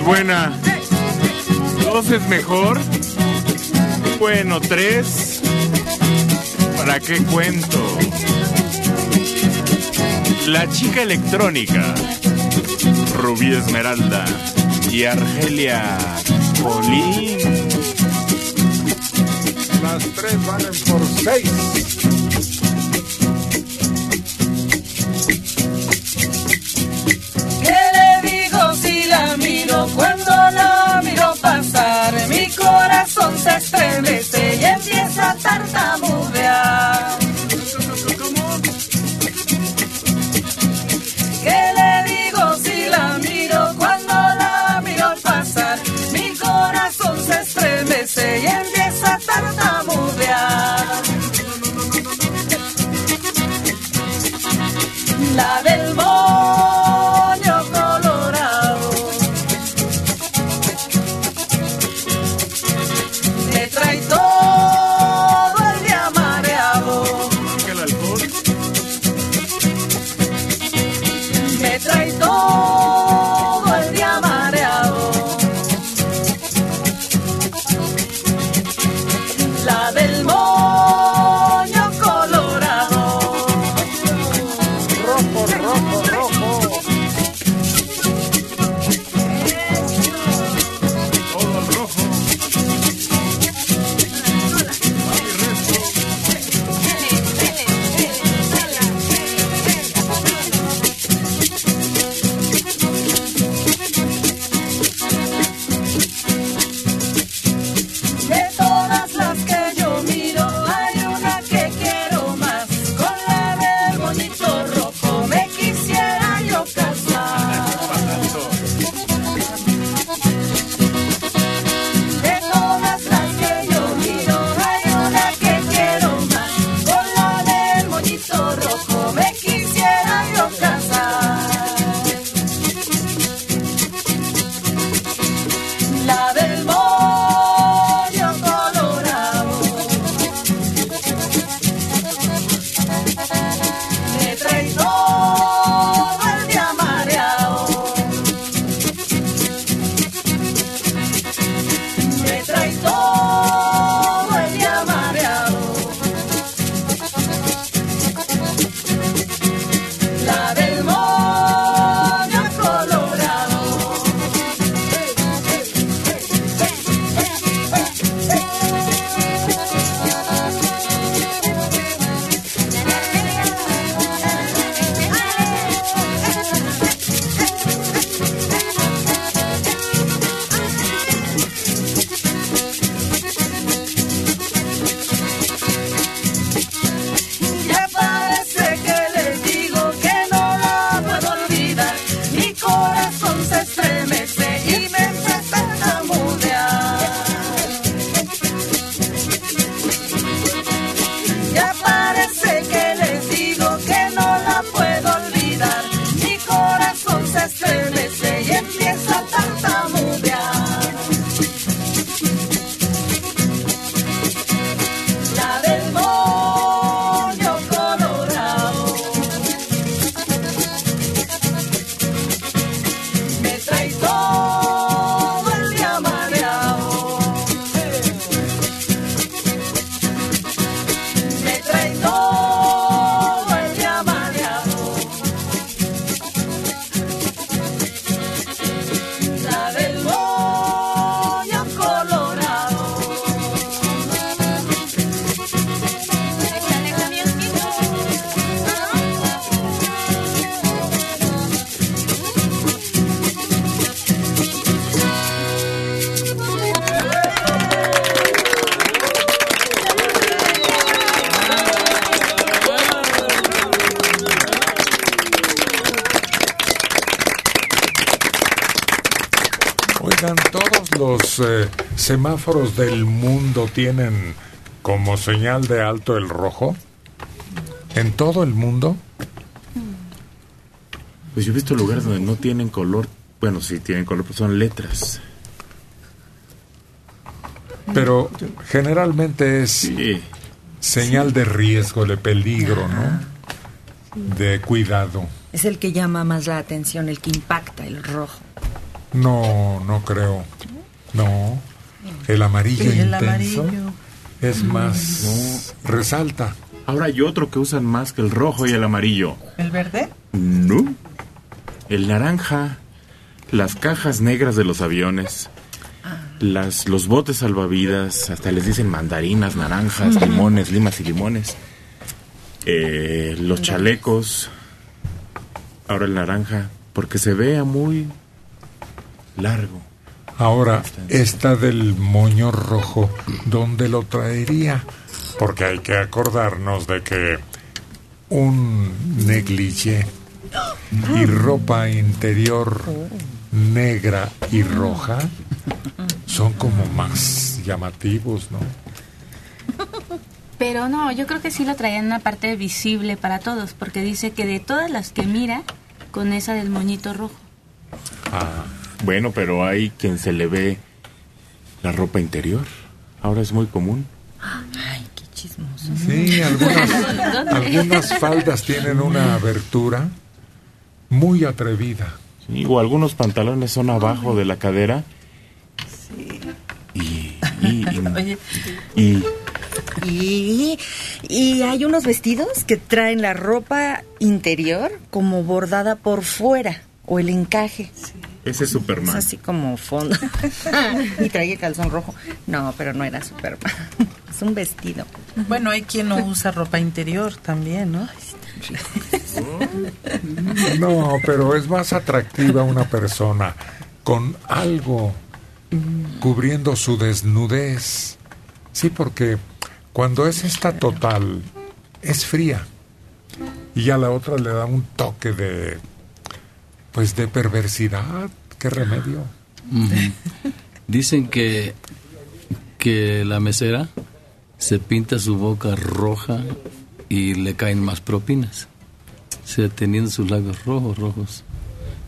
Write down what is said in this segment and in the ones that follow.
buena. ¿Dos es mejor? Bueno, tres. ¿Para qué cuento? La chica electrónica, Rubí Esmeralda y Argelia Colín. Las tres valen por seis. Cuando la miro pasar? Mi corazón se estremece semáforos del mundo tienen como señal de alto el rojo. ¿En todo el mundo? Pues yo he visto lugares donde no tienen color. Bueno, sí tienen color, pero son letras. Pero generalmente es Sí. señal de riesgo, de peligro, ¿no? De cuidado. Es el que llama más la atención, el que impacta, el rojo. No, no creo. No. El amarillo El intenso amarillo. es más... Resalta. Ahora hay otro que usan más que el rojo y el amarillo. ¿El verde? No. El naranja, las cajas negras de los aviones, las, los botes salvavidas, hasta les dicen mandarinas, naranjas, limones, limas y limones. Eh, los chalecos. Ahora el naranja, porque se vea muy largo. Ahora, esta del moño rojo, ¿dónde lo traería? Porque hay que acordarnos de que un negligé y ropa interior negra y roja son como más llamativos, ¿no? Pero no, yo creo que sí lo traía en una parte visible para todos, porque dice que de todas las que mira, con esa del moñito rojo. Ah, Bueno, pero hay quien se le ve la ropa interior. Ahora es muy común. Ay, qué chismoso. sí, algunas, algunas faldas tienen una abertura muy atrevida. Sí, o algunos pantalones son abajo de la cadera. Y, y, y- y- Y, y hay unos vestidos que traen la ropa interior como bordada por fuera o el encaje. Ese es Es Superman. así como fondo. y trae el calzón rojo. No, pero no era Superman. es un vestido. bueno, hay quien no usa ropa interior también, ¿no? No, pero es más atractiva una persona con algo cubriendo su desnudez. Sí, porque cuando es esta total, es fría. Y a la otra le da un toque de, pues, de perversidad. ¿Qué remedio? Dicen que, que la mesera se pinta su boca roja y le caen más propinas. O sea, teniendo sus labios rojos, rojos.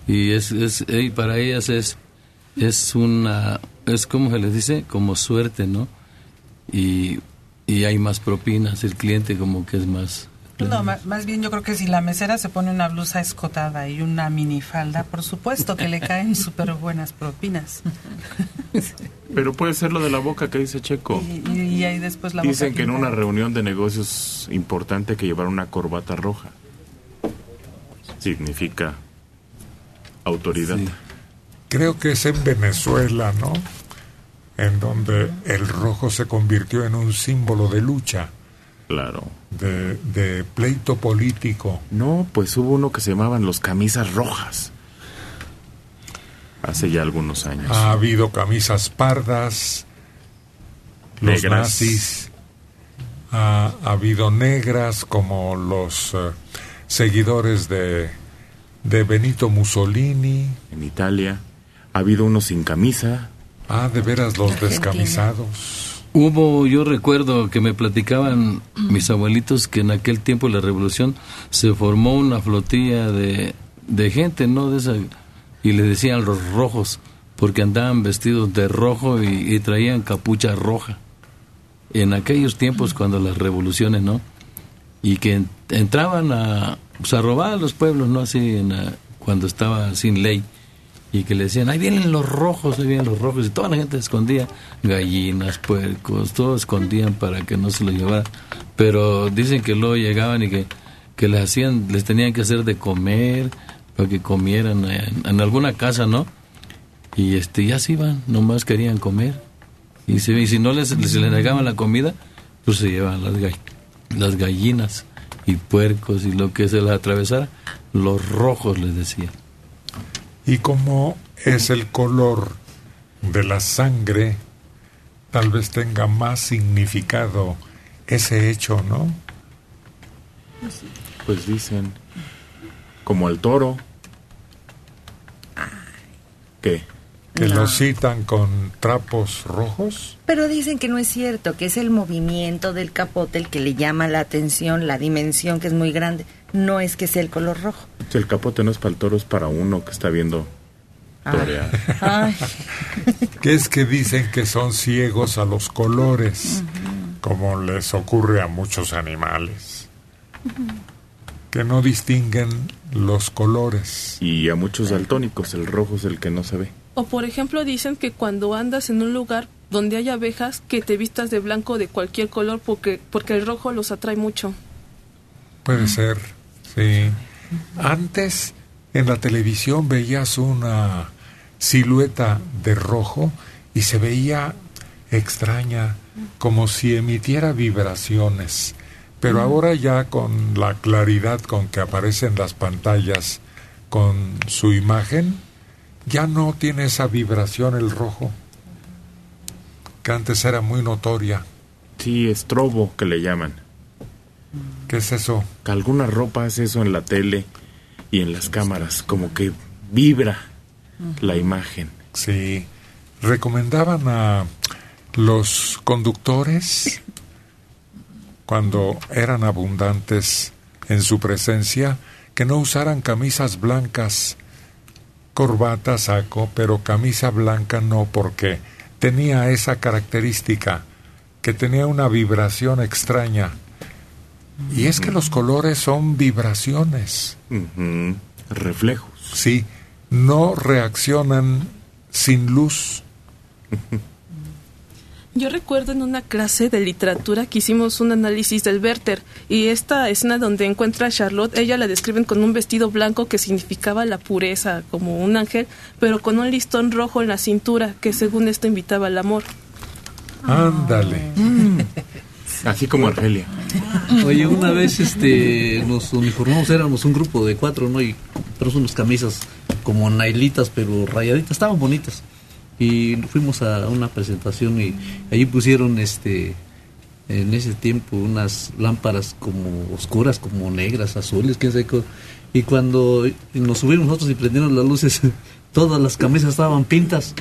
Y es, es y para ellas es, es una, es como se les dice, como suerte, ¿no? Y, y hay más propinas, el cliente como que es más... No, ma- más bien yo creo que si la mesera se pone una blusa escotada y una minifalda, por supuesto que le caen súper buenas propinas. Pero puede ser lo de la boca que dice Checo. Y, y- y ahí después la Dicen boca que en una reunión de negocios importante que llevar una corbata roja. Significa autoridad. Sí. Creo que es en Venezuela, ¿no? En donde el rojo se convirtió en un símbolo de lucha, Claro. de, de pleito político. No, pues hubo uno que se llamaban los camisas rojas. Hace ya algunos años. Ha habido camisas pardas, los Negras. nazis, ha, ha habido negras como los eh, seguidores de, de Benito Mussolini. En Italia. Ha habido unos sin camisa. Ah, de veras, los Argentina. descamisados. Hubo, yo recuerdo que me platicaban mis abuelitos que en aquel tiempo de la revolución se formó una flotilla de, de gente, ¿no? De esa, y le decían los rojos, porque andaban vestidos de rojo y, y traían capucha roja. En aquellos tiempos cuando las revoluciones, ¿no? Y que en- entraban a, pues, a robar a los pueblos, ¿no? Así, en la- cuando estaba sin ley y que le decían, ahí vienen los rojos, ahí vienen los rojos, y toda la gente escondía gallinas, puercos, todos escondían para que no se lo llevaran. Pero dicen que luego llegaban y que, que les hacían, les tenían que hacer de comer, para que comieran en, alguna casa, ¿no? Y este, ya se iban, nomás querían comer. Y, si- y si no les, les, les negaban la comida, pues se llevaban las, gall- las gallinas y puercos y lo que se les atravesara, los rojos les decían. Y como es el color de la sangre, tal vez tenga más significado ese hecho, ¿no? Pues dicen. Como al toro. ¿Qué? Que No. lo citan con trapos rojos. Pero dicen que no es cierto, que es el movimiento del capote el que le llama la atención, la dimensión que es muy grande. No es que sea el color rojo. Si el capote no es para el toro, es para uno que está viendo torear. Ay, Que es que dicen que son ciegos a los colores, como les ocurre a muchos animales. Que no distinguen los colores. Y a muchos daltónicos, el rojo es el que no se ve. O por ejemplo dicen que cuando andas en un lugar donde hay abejas, que te vistas de blanco de cualquier color porque, porque el rojo los atrae mucho. Puede ser, sí. Antes en la televisión veías una silueta de rojo y se veía extraña, como si emitiera vibraciones. Pero ahora ya con la claridad con que aparecen las pantallas con su imagen, ya no tiene esa vibración el rojo, que antes era muy notoria. Sí, estrobo que le llaman. ¿Qué es eso? Que alguna ropa hace eso en la tele y en las cámaras, como que vibra la imagen. Sí. Recomendaban a los conductores, cuando eran abundantes en su presencia, que no usaran camisas blancas, corbata, saco, pero camisa blanca no, porque tenía esa característica, que tenía una vibración extraña. Y es que los colores son vibraciones. Reflejos. Sí, no reaccionan sin luz. Yo recuerdo en una clase de literatura que hicimos un análisis del Werther y esta escena donde encuentra a Charlotte, ella la describen con un vestido blanco que significaba la pureza, como un ángel, pero con un listón rojo en la cintura que según esto invitaba al amor. Ándale. Así como Argelia. Oye, una vez este nos uniformamos, éramos un grupo de cuatro, ¿no? Y traemos unas camisas como nailitas, pero rayaditas, estaban bonitas. Y fuimos a una presentación y allí pusieron este en ese tiempo unas lámparas como oscuras, como negras, azules, quién sabe qué. Y cuando nos subimos nosotros y prendieron las luces, todas las camisas estaban pintas.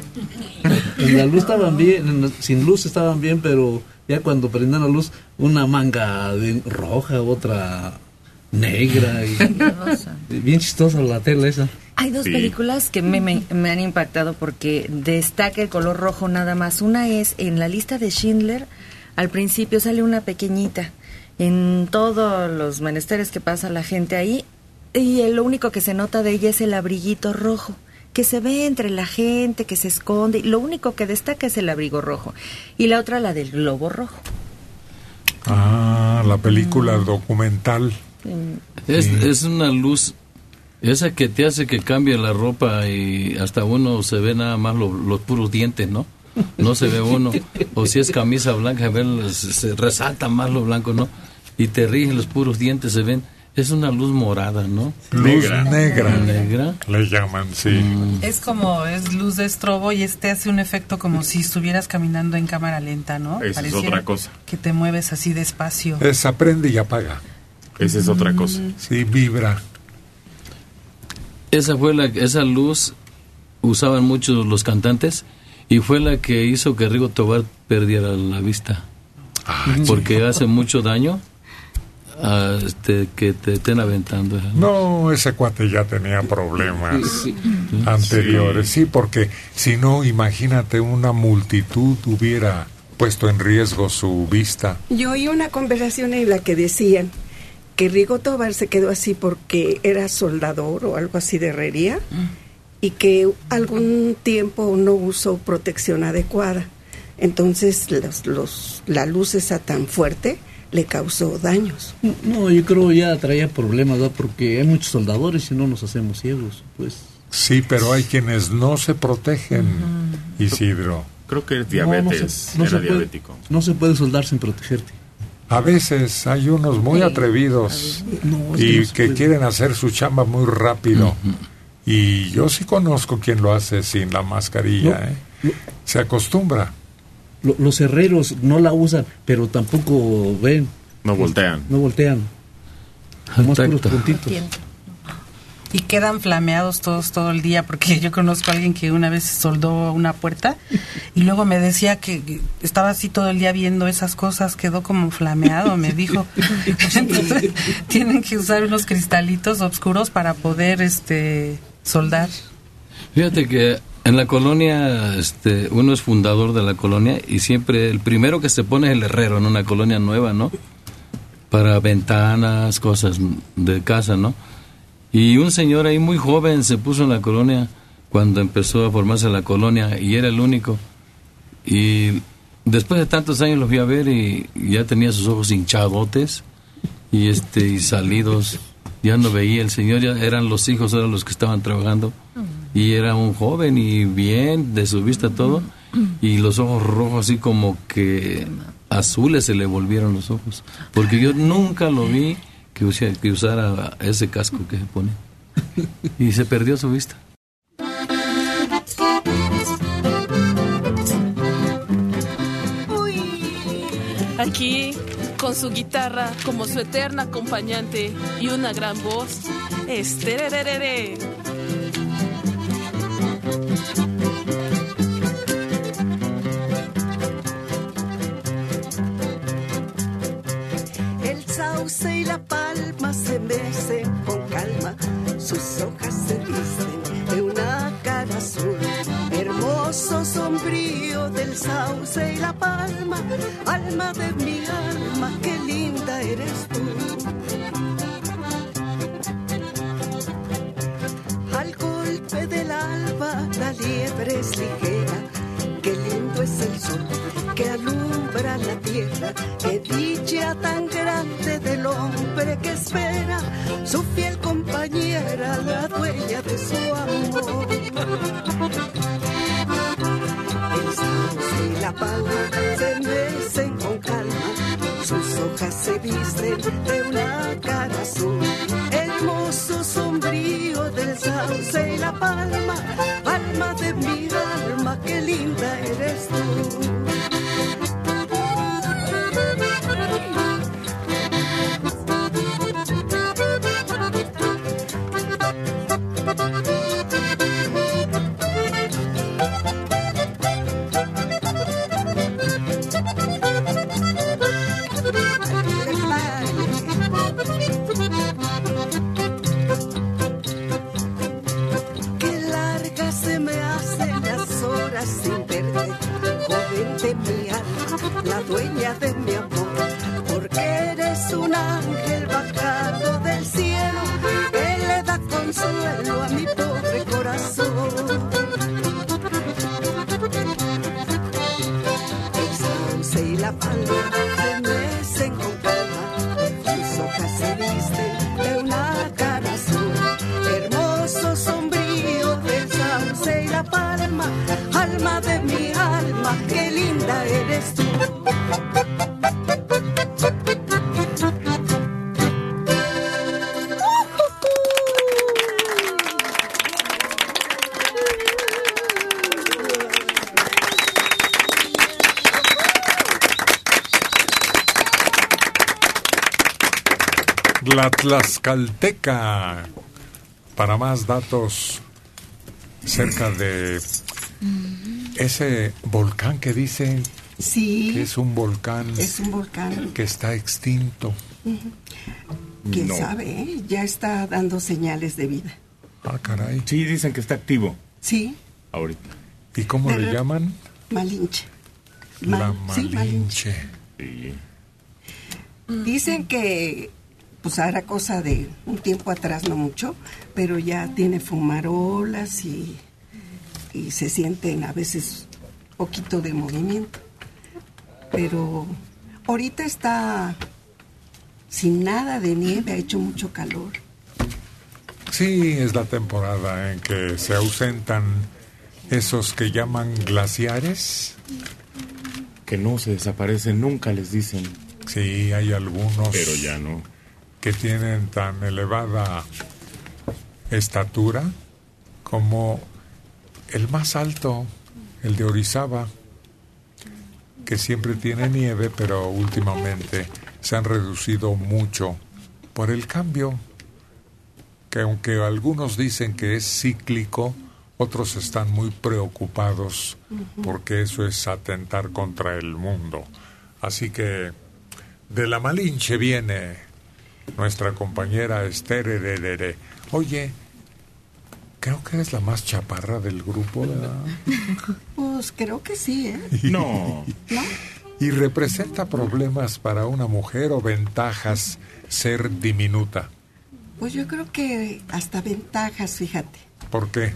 En la luz estaban bien, sin luz estaban bien, pero ya cuando prendieron la luz, una manga de roja, otra negra. Y, bien chistosa la tela esa. Hay dos Sí. películas que me, me- me han impactado porque destaca el color rojo nada más. Una es en la lista de Schindler, al principio sale una pequeñita en todos los menesteres que pasa la gente ahí y el- lo único que se nota de ella es el abriguito rojo que se ve entre la gente, que se esconde, y lo único que destaca es el abrigo rojo. Y la otra, la del globo rojo. Ah, la película documental. Es, es una luz, esa que te hace que cambie la ropa y hasta uno se ve nada más lo- los puros dientes, ¿no? No se ve uno. O si es camisa blanca, se, se resalta más lo blanco, ¿no? Y te rigen los puros dientes, se ven. Es una luz morada, ¿no? Luz negra. Negra. Le llaman, sí. Mm. Es como, es luz de estrobo y este hace un efecto como si estuvieras caminando en cámara lenta, ¿no? Esa es otra cosa. Que te mueves así despacio. Es aprende y apaga. Esa es otra cosa. Sí, vibra. Esa fue la, esa luz usaban muchos los cantantes y fue la que hizo que Rigo Tobar perdiera la vista. porque hace mucho daño a este, que te estén aventando. No, ese cuate ya tenía problemas anteriores. Sí, porque si no, imagínate, una multitud hubiera puesto en riesgo su vista. Yo oí una conversación en la que decían que Rigo Tobar se quedó así porque era soldador o algo así de herrería y que algún tiempo no usó protección adecuada. Entonces los, los, la luz esa tan fuerte le causó daños. No, yo creo ya traía problemas, ¿verdad? Porque hay muchos soldadores y no nos hacemos ciegos, pues. Sí, pero hay quienes no se protegen, Isidro. Creo que es No, no se- diabetes, no era se puede- diabético. No se puede soldar sin protegerte. A veces hay unos muy atrevidos No, y que puede. quieren hacer su chamba muy rápido. Y yo sí conozco quien lo hace sin la mascarilla. No, ¿eh? Se acostumbra. Lo- los herreros no la usan, pero tampoco ven. No voltean. No voltean. Nomás puros puntitos. Y quedan flameados todos todo el día, porque yo conozco a alguien que una vez soldó una puerta y luego me decía que que estaba así todo el día viendo esas cosas, quedó como flameado, me dijo. Entonces, tienen que usar unos cristalitos oscuros para poder este soldar. Fíjate que en la colonia, este, uno es fundador de la colonia y siempre el primero que se pone es el herrero en una colonia nueva, ¿no? Para ventanas, cosas de casa, ¿no? Y un señor ahí muy joven se puso en la colonia cuando empezó a formarse la colonia y era el único. Y después de tantos años lo fui a ver y ya tenía sus ojos hinchadotes y este y salidos. Ya no veía el señor, ya eran los hijos, eran los que estaban trabajando. Y era un joven y bien, de su vista todo. Y los ojos rojos así como que azules se le volvieron los ojos. Porque yo nunca lo vi que, usa- que usara ese casco que se pone. Y se perdió su vista. Aquí, con su guitarra como su eterna acompañante y una gran voz, es. Sauce y la palma se mecen con calma, sus hojas se visten de una cara azul. Hermoso sombrío del sauce y la palma, alma de mi alma, qué linda eres tú. Al golpe del alba la liebre es ligera, qué lindo es el sol que alumbra la tierra, qué dicha tan grande del hombre que espera su fiel compañera, la dueña de su amor. El sauce y la palma se mecen con calma, sus hojas se visten de una cara azul. Hermoso sombrío del sauce y la palma, alma de mi alma, qué linda eres tú. Dueña de Tlaxcalteca. Para más datos cerca de ese volcán que dicen Sí, que es un volcán es un volcán. que está extinto. ¿Quién No. sabe? eh? Ya está dando señales de vida. Ah, caray. Sí, dicen que está activo Sí, ahorita. ¿Y cómo le llaman? Malinche. La sí, Malinche. Malinche. Sí. Dicen que pues era cosa de un tiempo atrás, no mucho, pero ya tiene fumarolas y, y se sienten a veces poquito de movimiento. Pero ahorita está sin nada de nieve, ha hecho mucho calor. Sí, es la temporada en que se ausentan esos que llaman glaciares. Que no se desaparecen nunca, les dicen. Sí, hay algunos Pero ya no. Que tienen tan elevada estatura como el más alto, el de Orizaba, que siempre tiene nieve, pero últimamente se han reducido mucho por el cambio, que aunque algunos dicen que es cíclico, otros están muy preocupados porque eso es atentar contra el mundo. Así que de la Malinche viene nuestra compañera Esther Hererere. Oye, creo que eres la más chaparra del grupo, ¿verdad? Pues creo que sí, ¿eh? No. ¿No? ¿Y representa problemas para una mujer o ventajas ser diminuta? Pues yo creo que hasta ventajas, fíjate. ¿Por qué?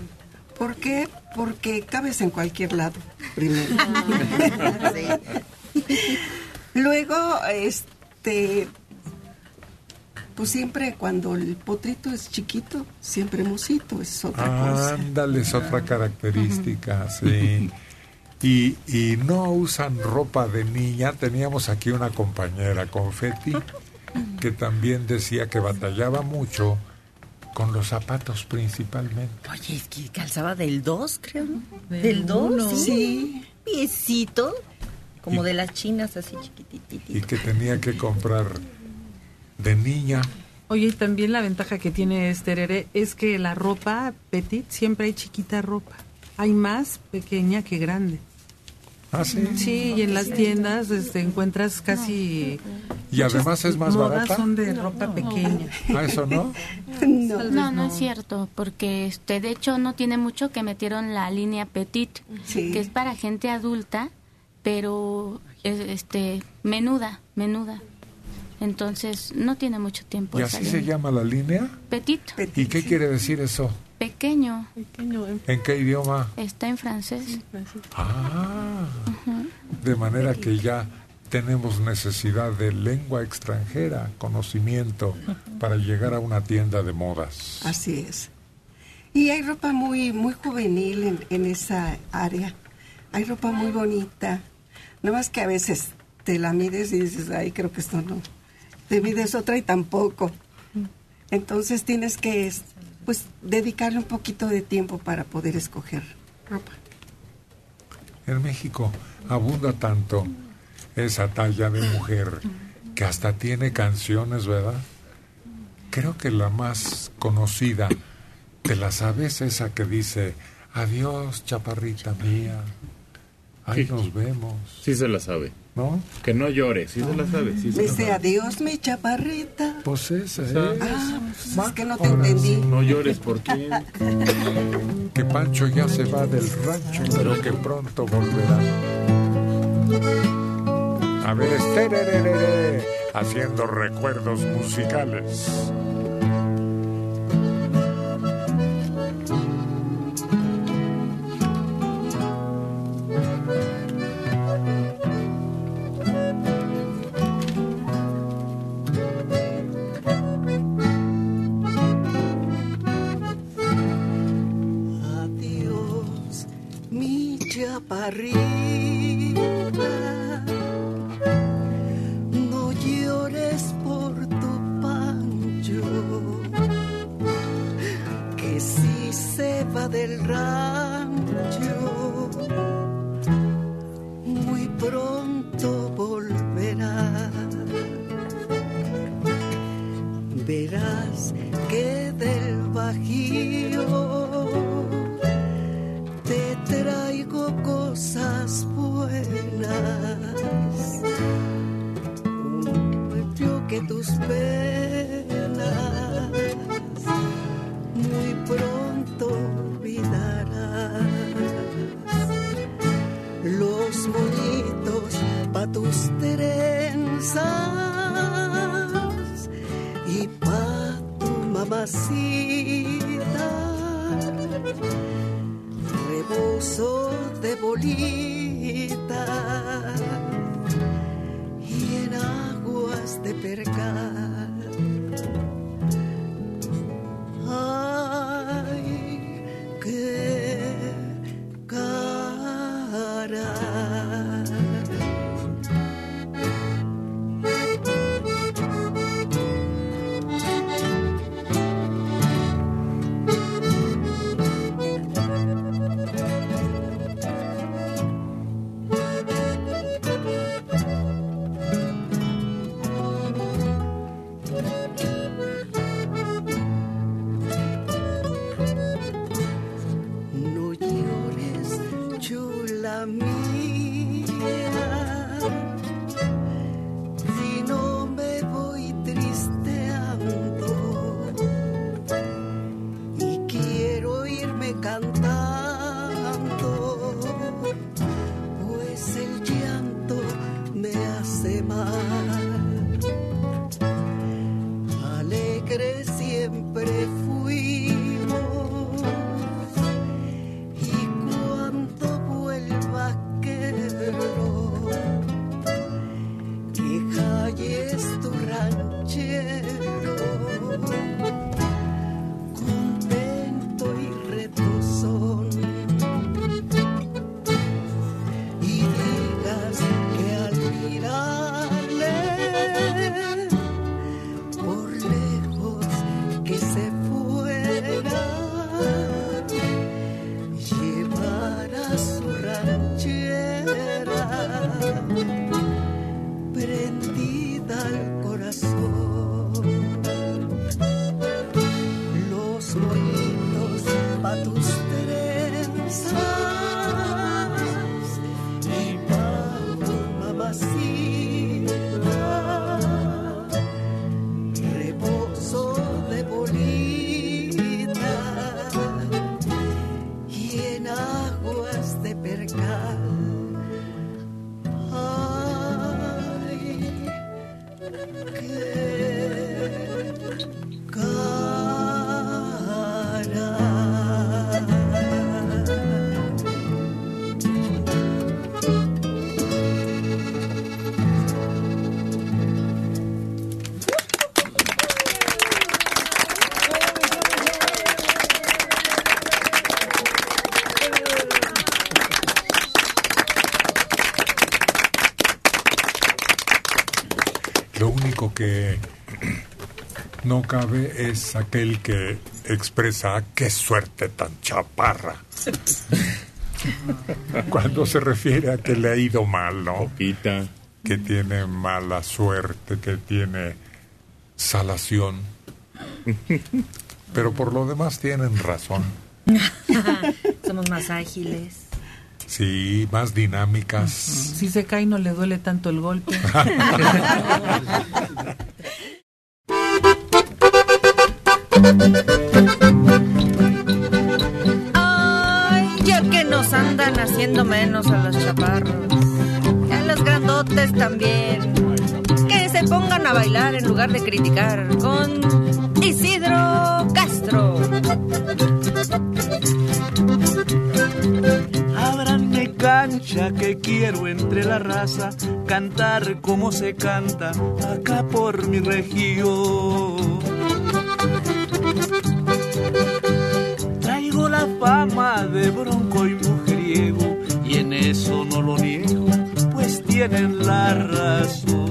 ¿Por qué? Porque cabes en cualquier lado, primero. Luego, este, pues siempre cuando el potrito es chiquito, siempre mosito, es otra cosa. Ándale, es otra característica, sí. Y, y no usan ropa de niña. Teníamos aquí una compañera, Confetti, que también decía que batallaba mucho con los zapatos principalmente. Oye, es que calzaba del 2, creo. ¿no? Del Del 2, uno. sí. Piecito, como Y- de las chinas, así chiquititito. Y que tenía que comprar de niña. Oye, y también la ventaja que tiene este herere es que la ropa petit siempre hay chiquita ropa. Hay más pequeña que grande. Ah, sí. Sí, y en las tiendas este, encuentras casi... Y además es más modas barata. son de ropa pequeña. Ah, eso no. No. No, no es cierto, porque este, de hecho no tiene mucho que metieron la línea Petit, Sí. que es para gente adulta, pero es, este menuda, menuda. Entonces no tiene mucho tiempo. ¿Y así se línea. llama la línea? Petit, ¿Y qué quiere decir eso? pequeño, Pequeño, en ¿En qué idioma? está en francés. francés. Ah, de manera que ya tenemos necesidad de lengua extranjera, conocimiento, para llegar a una tienda de modas. Así es. Y hay ropa muy, muy juvenil en, en esa área. Hay ropa muy bonita. No más que a veces te la mides y dices, ay, creo que esto no. Te mides otra y tampoco. Entonces tienes que, pues, dedicarle un poquito de tiempo para poder escoger ropa. En México abunda tanto esa talla de mujer que hasta tiene canciones, ¿verdad? Creo que la más conocida, ¿te la sabes? Esa que dice, adiós, chaparrita mía, ahí Sí. nos vemos, Sí se la sabe. ¿No? Que no llore, sí se la sabe. Sí se la Dice, sabe. adiós, mi chaparrita. Pues esa es. Ah, pues es que no te Ahora entendí. No llores por quién. que Pancho ya se va del rancho, pero que pronto volverá. A ver, esterererere, haciendo recuerdos musicales. Que no cabe es aquel que expresa qué suerte tan chaparra. Cuando se refiere a que le ha ido mal, ¿no? Que tiene mala suerte, que tiene salación. Pero por lo demás tienen razón. Somos más ágiles. Sí, más dinámicas. Si se cae no le duele tanto el golpe. Ay, ya que nos andan haciendo menos a los chaparros. A los grandotes también. Que se pongan a bailar en lugar de criticar con Isidro Castro. Ábranme cancha que quiero entre la raza cantar como se canta acá por mi región. Traigo la fama de bronco y mujeriego y en eso no lo niego, pues tienen la razón.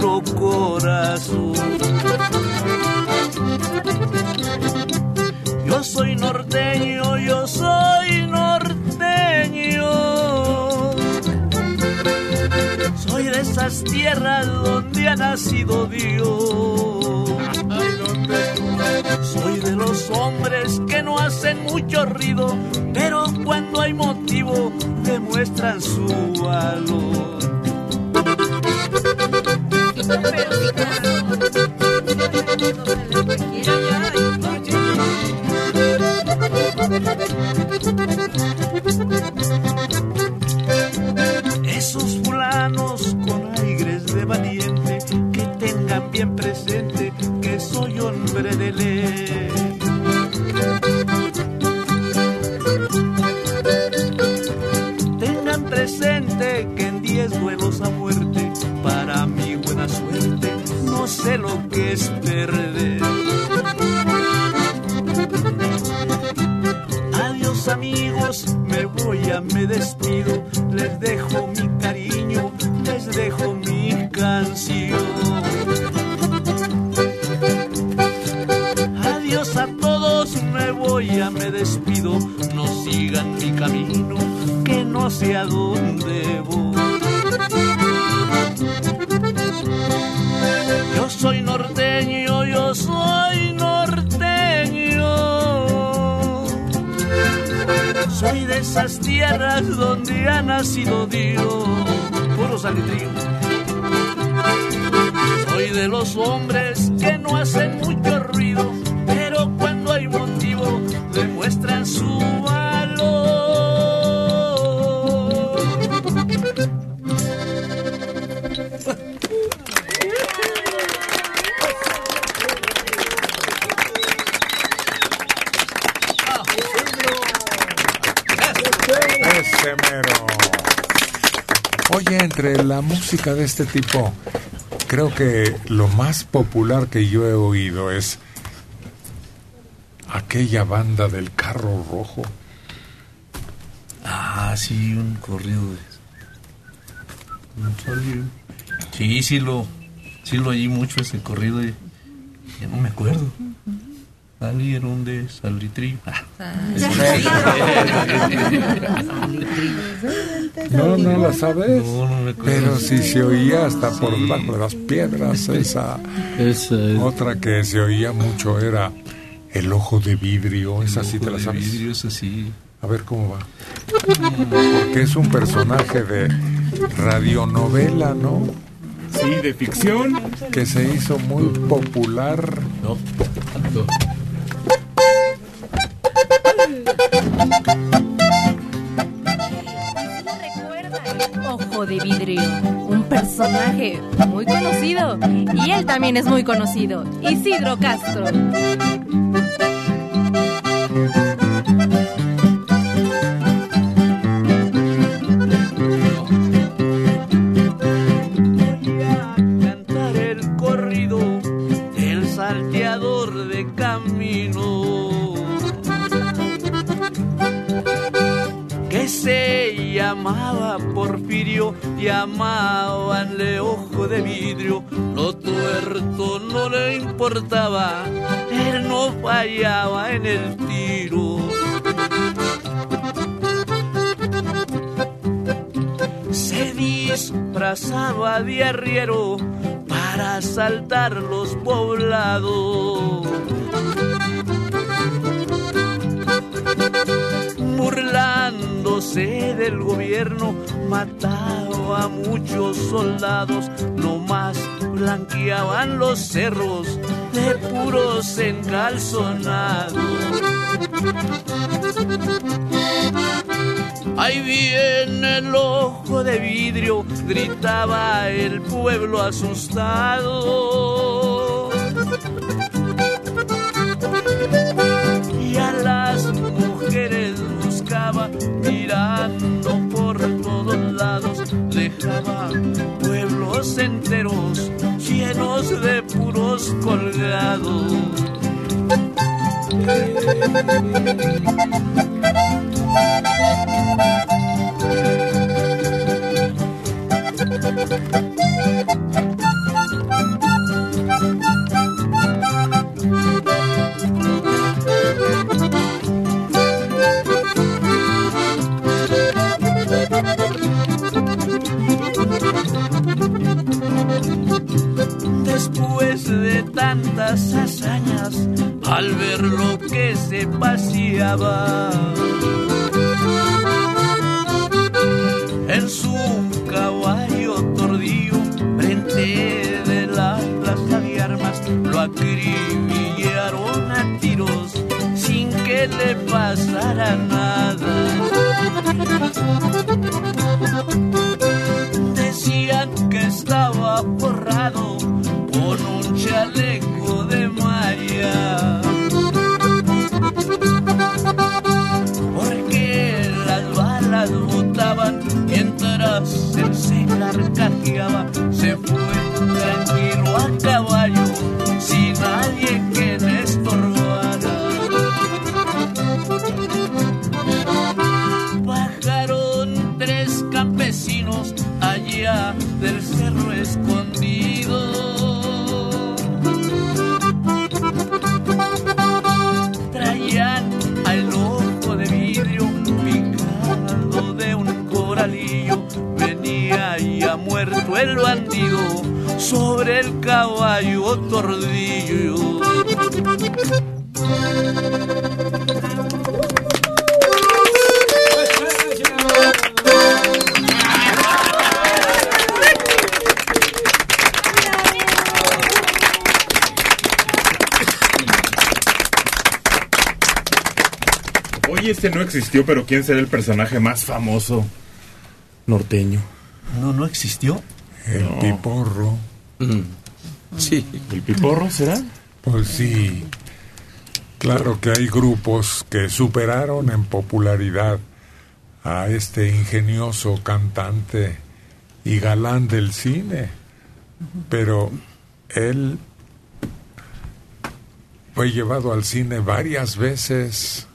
Puro corazón. Yo soy norteño, yo soy norteño. Soy de esas tierras donde ha nacido Dios. Soy de los hombres que no hacen mucho ruido, pero cuando hay motivo demuestran su valor. Mi camino, que no sé a dónde voy. Yo soy norteño, yo soy norteño. Soy de esas tierras donde ha nacido Dios. Puro salitrillo. Soy de los hombres que no hacen mucho ruido, pero cuando hay motivo demuestran su música de este tipo, creo que lo más popular que yo he oído es aquella banda del carro rojo. Ah, sí, un corrido de... Sí, sí lo, sí lo oí mucho ese corrido y ya no me acuerdo. Salieron de No, no la sabes. No, no me. Pero si se oía hasta por debajo de las piedras, esa. Otra que se oía mucho era El ojo de vidrio. Esa sí te la sabes. vidrio, eso sí. A ver cómo va. Porque es un personaje de radionovela, ¿no? Sí, de ficción. Que se hizo muy popular. No, Ojo vidrio, un personaje muy conocido. Y él también es muy conocido, Isidro Castro. Llamabanle ojo de vidrio lo tuerto no le importaba él no fallaba en el tiro se disfrazaba de arriero para asaltar los poblados. Burlándose del gobierno, a muchos soldados, nomás blanqueaban los cerros de puros encalzonados. Ahí viene el ojo de vidrio, gritaba el pueblo asustado. Y a las mujeres buscaba mirando pueblos enteros llenos de puros colgados. cambiaba. Existió, pero ¿quién será el personaje más famoso norteño? No, no existió. El No. piporro. Sí. ¿El piporro será? Pues sí. Claro que hay grupos que superaron en popularidad a este ingenioso cantante y galán del cine. Pero él fue llevado al cine varias veces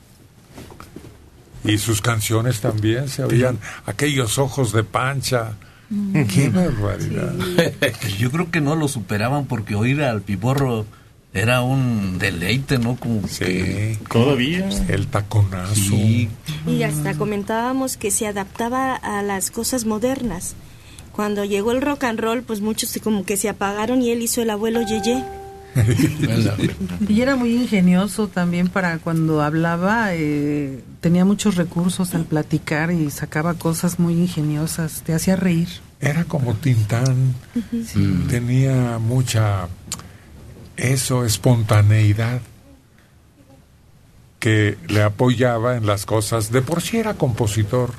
y sus canciones también se oían aquellos ojos de pancha Qué barbaridad. Yo creo que no lo superaban porque oír al piporro era un deleite, ¿no? Como que todavía el taconazo. Sí. Y hasta comentábamos que se adaptaba a las cosas modernas. Cuando llegó el rock and roll, pues muchos se- como que se apagaron y él hizo el abuelo Yeye. Y era muy ingenioso también para cuando hablaba, eh, tenía muchos recursos al platicar y sacaba cosas muy ingeniosas, te hacía reír. Era como Tintán. Tenía mucha, eso, espontaneidad que le apoyaba en las cosas. De por sí era compositor.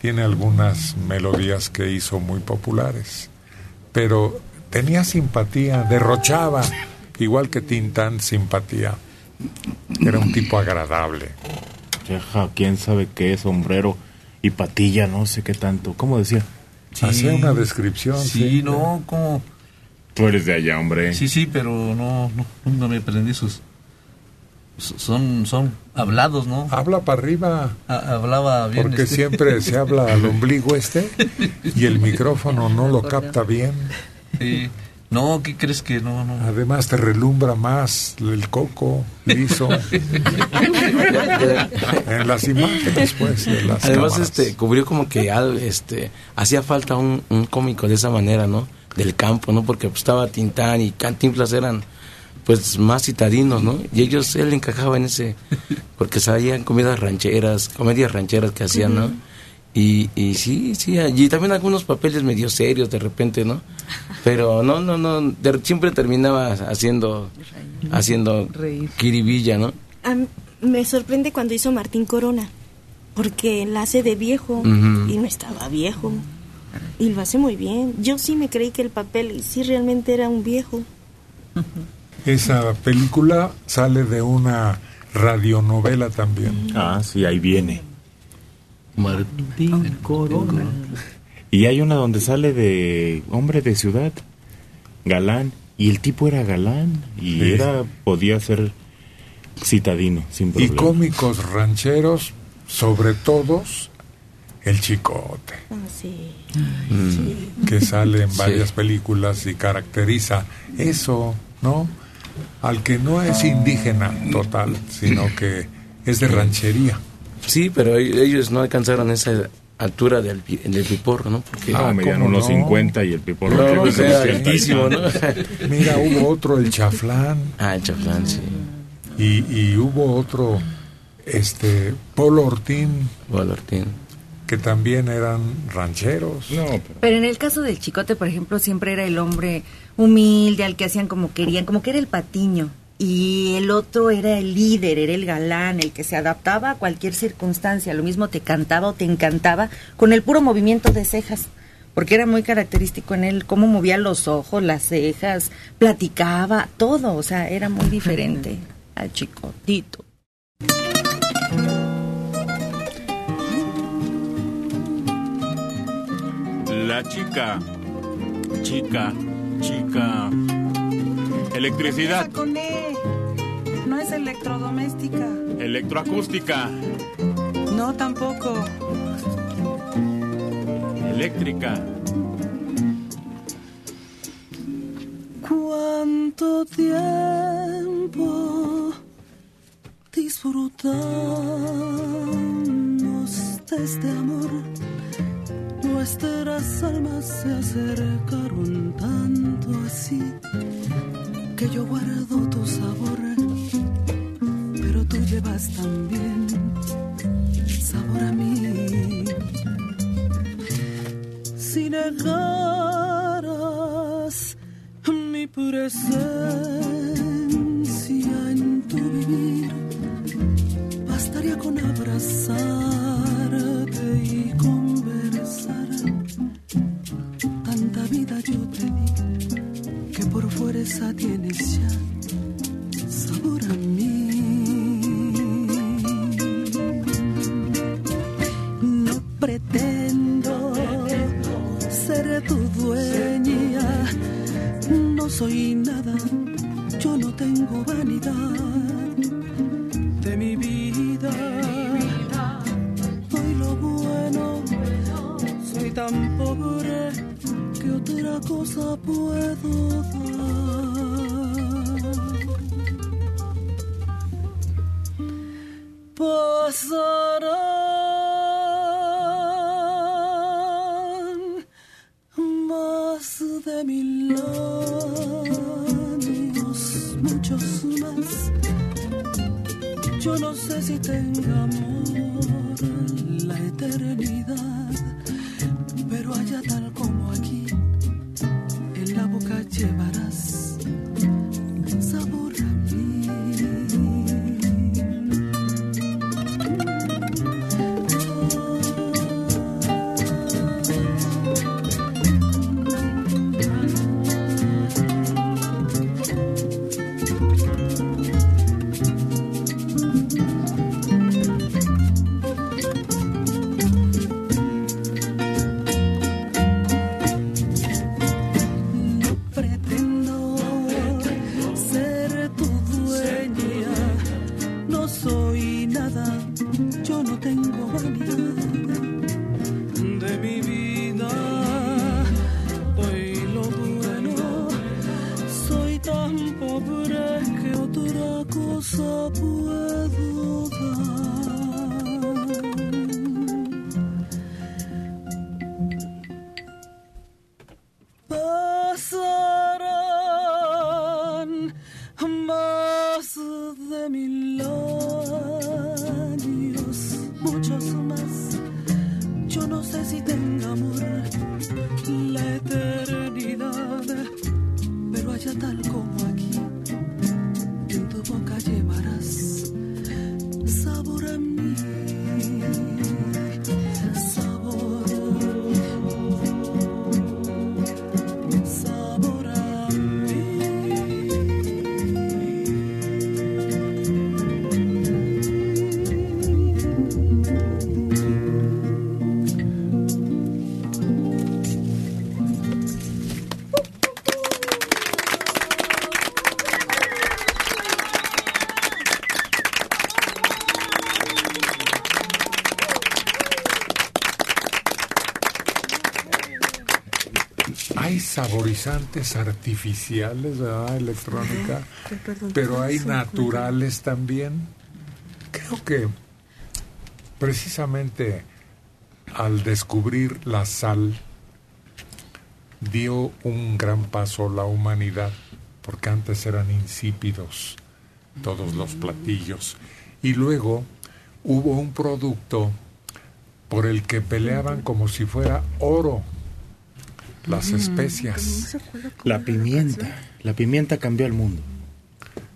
Tiene algunas melodías que hizo muy populares. Pero tenía simpatía, derrochaba, igual que Tintán, simpatía. Era un tipo agradable. Deja, quién sabe qué, sombrero y patilla, no sé qué tanto. ¿Cómo decía? Hacía una descripción. Sí, no, como... Tú eres de allá, hombre. Sí, sí, pero no, no, nunca me aprendí sus... Son, son hablados, ¿no? Habla para arriba. hablaba bien. Porque este. siempre se habla al ombligo este y el micrófono no lo capta bien. Sí. No, ¿qué crees que no? no. Además te relumbra más el coco liso. en las imágenes, pues. las Además, cámaras. este, cubrió como que al- este, hacía falta un, un cómico de esa manera, ¿no? Del campo, ¿no? Porque pues, estaba Tintán y Cantinflas eran pues más citadinos, ¿no? Y ellos, él encajaba en ese, porque sabían comidas rancheras, comedias rancheras que hacían, ¿no? Y, y sí, sí, y también algunos papeles medio serios de repente, ¿no? Pero no, no, no, de- siempre terminaba haciendo, haciendo kiribilla, ¿no? A mí me sorprende cuando hizo Martín Corona, porque la hace de viejo y no estaba viejo. Y lo hace muy bien. Yo sí me creí que el papel sí realmente era un viejo. Esa película sale de una radionovela también. Ah, sí, ahí viene. Martín Corona. Y hay una donde sale de hombre de ciudad, galán, y el tipo era galán y Sí. era podía ser citadino sin Y problema. cómicos rancheros, sobre todos, el chicote. Ah, sí. que sale en Sí. varias películas y caracteriza eso, ¿no? Al que no es indígena total, sino que es de ranchería. Sí, pero e- ellos no alcanzaron esa altura del, pi- del piporro, ¿no? Porque No, medían unos 50 y el piporro No, creo que es era 80 y altísimo, ¿no? tanto. Mira, hubo otro, el chaflán. Ah, el chaflán, sí. Y, y hubo otro, este, Polo Ortín. Polo Ortín. Que también eran rancheros. No, Pero en el caso del chicote, por ejemplo, siempre era el hombre humilde, al que hacían como querían, como que era el patiño. Y el otro era el líder, era el galán, el que se adaptaba a cualquier circunstancia. Lo mismo te cantaba o te encantaba con el puro movimiento de cejas. Porque era muy característico en él cómo movía los ojos, las cejas, platicaba, todo. O sea, era muy diferente al chicotito. La chica, chica, chica. Electricidad, Con E. No es electrodoméstica. electroacústica, No, tampoco. eléctrica. ¿Cuánto tiempo disfrutamos de este amor? Nuestras almas se acercaron tanto así que yo guardo tu sabor, pero tú llevas también sabor a mí. Si negaras mi presencia en tu vivir, bastaría con abrazarte y conversar. Tanta vida yo te di por fuerza tienes ya sabor a mí. No pretendo ser tu dueña, no soy nada, yo no tengo vanidad de mi vida. Doy lo bueno, soy soy tan pobre que otra cosa puedo dar. Pasarán más de mil años, muchos más. Yo no sé si tenga saborizantes artificiales, ¿verdad? Electrónica, pero hay naturales también. Creo que precisamente al descubrir la sal dio un gran paso la humanidad, porque antes eran insípidos todos los platillos. Y luego hubo un producto por el que peleaban como si fuera oro las especias. La pimienta. La pimienta cambió el mundo.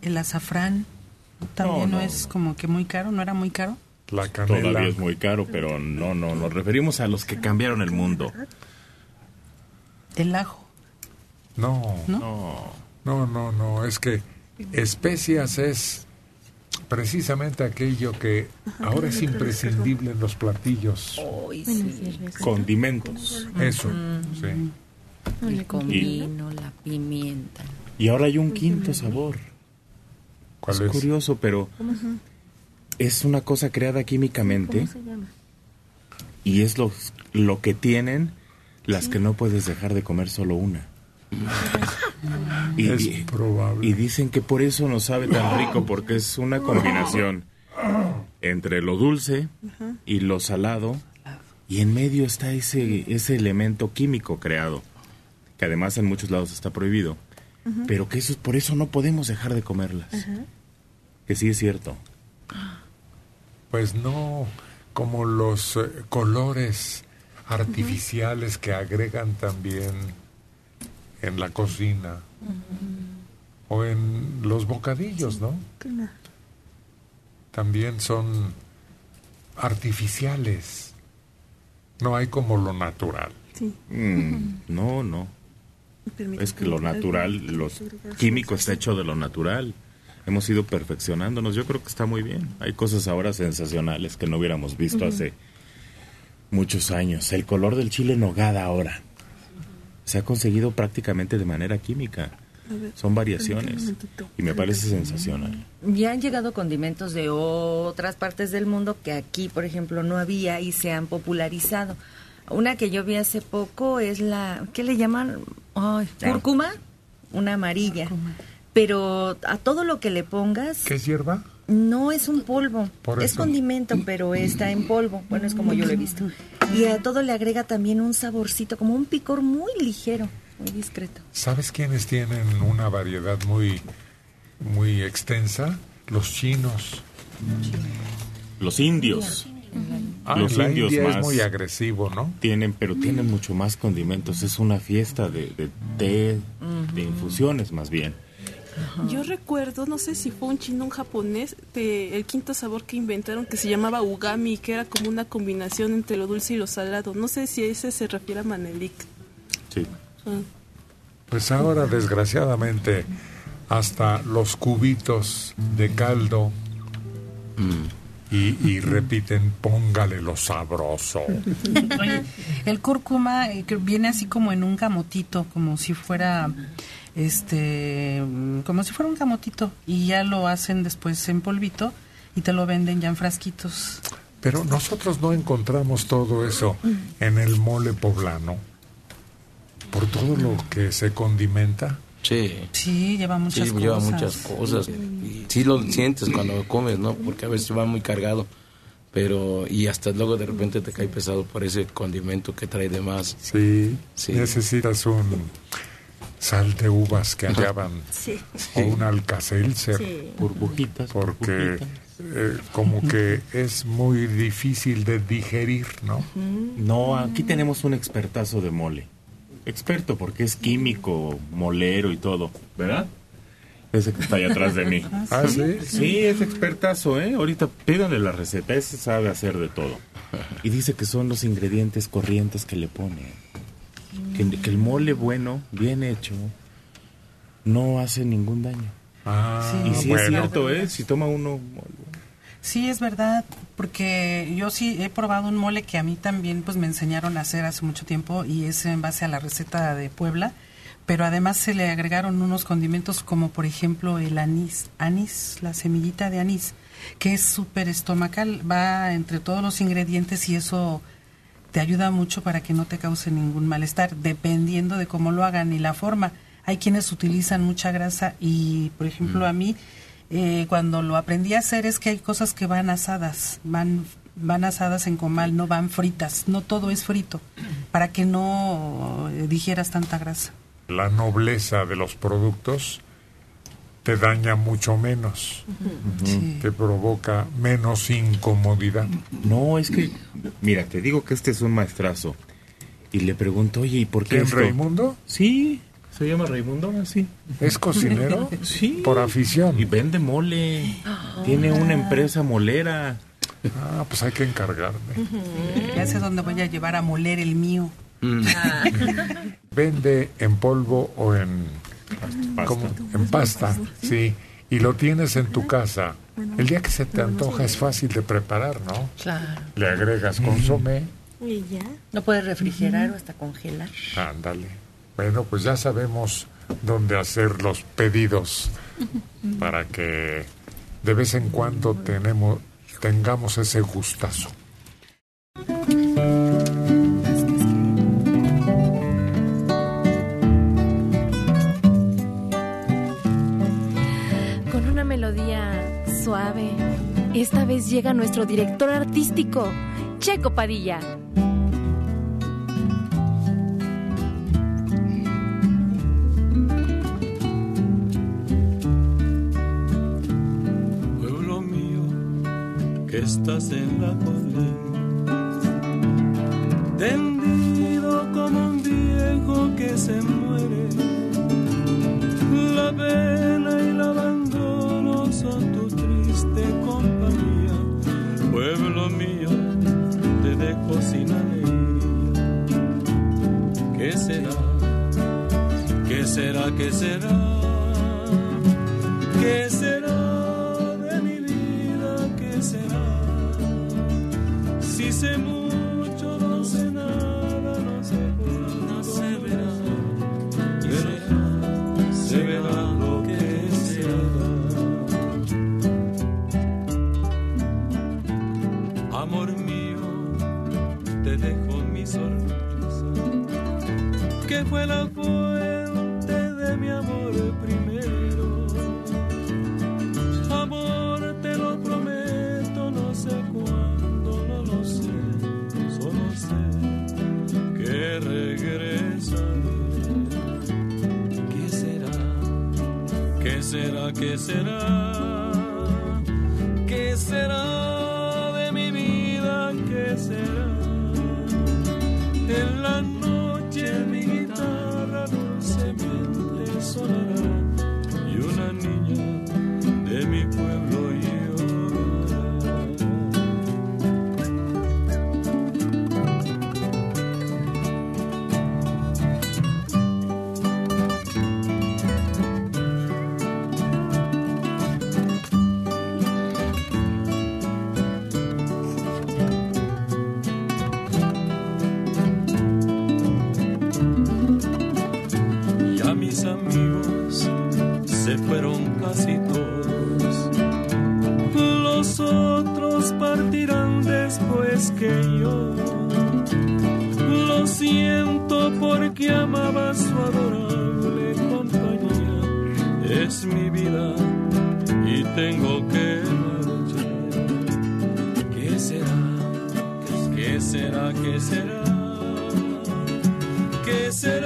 El azafrán también No, no, no. es como que muy caro, ¿no era muy caro? La Todavía es muy caro, pero no, no, nos referimos a los que cambiaron el mundo. El ajo. No, no, no, no, no, es que especias es precisamente aquello que ahora es imprescindible en los platillos. Condimentos. Eso, sí. El Y- comino, la pimienta. Y ahora hay un quinto sabor. ¿Cuál es, es? curioso, pero es una cosa creada químicamente llama? y es lo, lo que tienen las que no puedes dejar de comer solo una. Y, Es y- y dicen que por eso no sabe tan rico, porque es una combinación entre lo dulce y lo salado, y en medio está ese, ese elemento químico creado, que además en muchos lados está prohibido, pero que eso, por eso no podemos dejar de comerlas. Que sí es cierto. Pues no como los eh, colores artificiales que agregan también en la cocina o en los bocadillos, ¿no? También son artificiales. No hay como lo natural. Mm, no, no. Es que lo natural, los químico está hecho de lo natural. Hemos ido perfeccionándonos. Yo creo que está muy bien. Hay cosas ahora sensacionales que no hubiéramos visto hace muchos años. El color del chile en nogada ahora se ha conseguido prácticamente de manera química. Son variaciones y me parece sensacional. Ya han llegado condimentos de otras partes del mundo que aquí, por ejemplo, no había y se han popularizado. Una que yo vi hace poco es la, ¿qué le llaman? Ay, cúrcuma, una amarilla. Pero a todo lo que le pongas... ¿Qué es hierba? No es un polvo, Por es eso. condimento, pero está en polvo. Bueno, es como yo lo he visto. Y a todo le agrega también un saborcito, como un picor muy ligero, muy discreto. ¿Sabes quiénes tienen una variedad muy, muy extensa? Los chinos. Los indios. Ah, los la indios India más es muy agresivo, ¿no? tienen, pero tienen mucho más condimentos. Es una fiesta de, de té, de infusiones más bien. Yo recuerdo, no sé si fue un chino o un japonés, de el quinto sabor que inventaron que se llamaba ugami, que era como una combinación entre lo dulce y lo salado. No sé si ese se refiere a Manelik. Sí. Ah. Pues ahora, desgraciadamente, hasta los cubitos de caldo y, y repiten, póngale lo sabroso. Oye, el cúrcuma eh, viene así como en un camotito, como si fuera este como si fuera un camotito y ya lo hacen después en polvito y te lo venden ya en frasquitos. Pero nosotros no encontramos todo eso en el mole poblano. Por todo lo que se condimenta. Sí. Sí, lleva muchas sí, cosas. lleva muchas cosas. Y sí lo sientes cuando comes, ¿no? Porque a veces va muy cargado. Pero, y hasta luego de repente te cae pesado por ese condimento que trae de más. Sí, Sí. necesitas un sal de uvas que hallaban Sí. o un alcacelser Sí. Burbujitas. porque eh, como que es muy difícil de digerir, ¿no? No, aquí tenemos un expertazo de mole. Experto porque es químico, molero y todo, ¿verdad? Ese que está ahí atrás de mí. Ah, ¿sí? Sí, es expertazo, ¿eh? Ahorita pídanle la receta, ese sabe hacer de todo. Y dice que son los ingredientes corrientes que le pone. Que, que el mole bueno, bien hecho, no hace ningún daño. Ah, y sí es cierto, ¿eh? Si toma uno mole Sí, es verdad, porque yo sí he probado un mole que a mí también pues me enseñaron a hacer hace mucho tiempo y es en base a la receta de Puebla, pero además se le agregaron unos condimentos como por ejemplo el anís, anís, la semillita de anís, que es súper estomacal, va entre todos los ingredientes y eso te ayuda mucho para que no te cause ningún malestar, dependiendo de cómo lo hagan y la forma. Hay quienes utilizan mucha grasa y, por ejemplo, a mí, eh, cuando lo aprendí a hacer es que hay cosas que van asadas, van, van asadas en comal, no van fritas, no todo es frito, para que no eh, digieras tanta grasa. La nobleza de los productos te daña mucho menos, Sí. te provoca menos incomodidad. No, es que, mira, te digo que este es un maestrazo. Y le pregunto, oye, ¿y por qué ¿Quién, esto? Raimundo? Sí, se llama Raimundo, así. ¿Es cocinero? Sí. Por afición. Y vende mole. Tiene una empresa molera. Ah, pues hay que encargarme. Ya sé dónde voy a llevar a moler el mío. Vende en polvo o en ¿cómo? en pasta, sí, y lo tienes en tu casa. El día que se te antoja es fácil de preparar, ¿no? Claro. Le agregas consomé, Y ya. No puedes refrigerar o hasta congelar. ándale. Bueno, pues ya sabemos dónde hacer los pedidos para que de vez en cuando tenemos tengamos ese gustazo. Con una melodía suave, esta vez llega nuestro director artístico, Checo Padilla. Estás en la colina, tendido como un viejo que se muere. La pena y el abandono son tu triste compañía, pueblo mío, te dejo sin alegría. ¿Qué será? ¿Qué será? ¿Qué será? ¿Qué será sé mucho, no sé nada, no sé cuándo, se verá. Verá, se verá lo que será. Amor mío, te dejo mi sorpresa. que fue la fuente será? ¿Qué será? ¿Qué será de mi vida? ¿Qué será? En la Porque amaba su adorable compañía. Es mi vida y tengo que marchar. ¿Qué será? ¿Qué será? ¿Qué será? ¿Qué será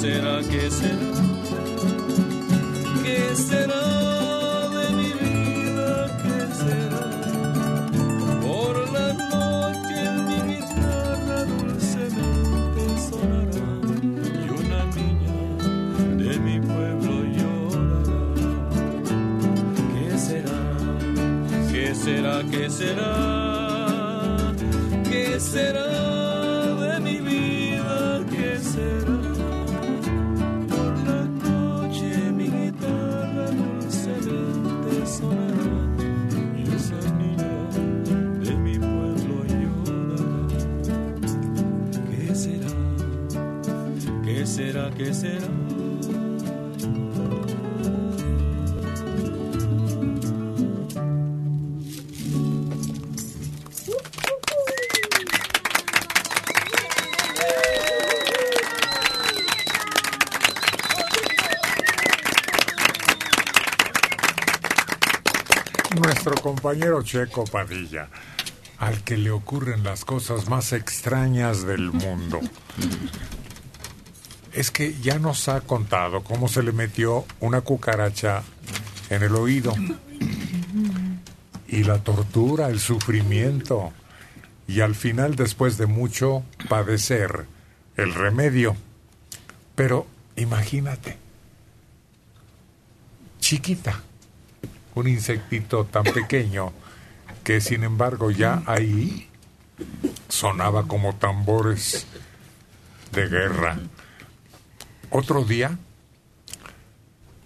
será? ¿Qué será? Nuestro compañero Checo Padilla, al que le ocurren las cosas más extrañas del mundo. Es que ya nos ha contado cómo se le metió una cucaracha en el oído. Y la tortura, el sufrimiento. Y al final, después de mucho padecer, el remedio. Pero imagínate, chiquita, un insectito tan pequeño que sin embargo ya ahí sonaba como tambores de guerra. Otro día,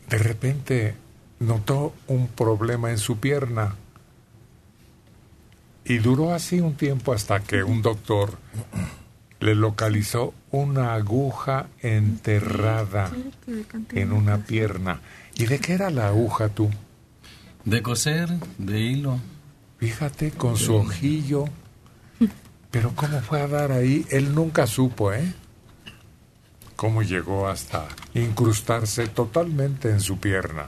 de repente notó un problema en su pierna y duró así un tiempo hasta que un doctor le localizó una aguja enterrada en una pierna. ¿Y de qué era la aguja tú? De coser, de hilo. Fíjate, con su ojillo. Pero ¿cómo fue a dar ahí? Él nunca supo, ¿eh? Cómo llegó hasta incrustarse totalmente en su pierna.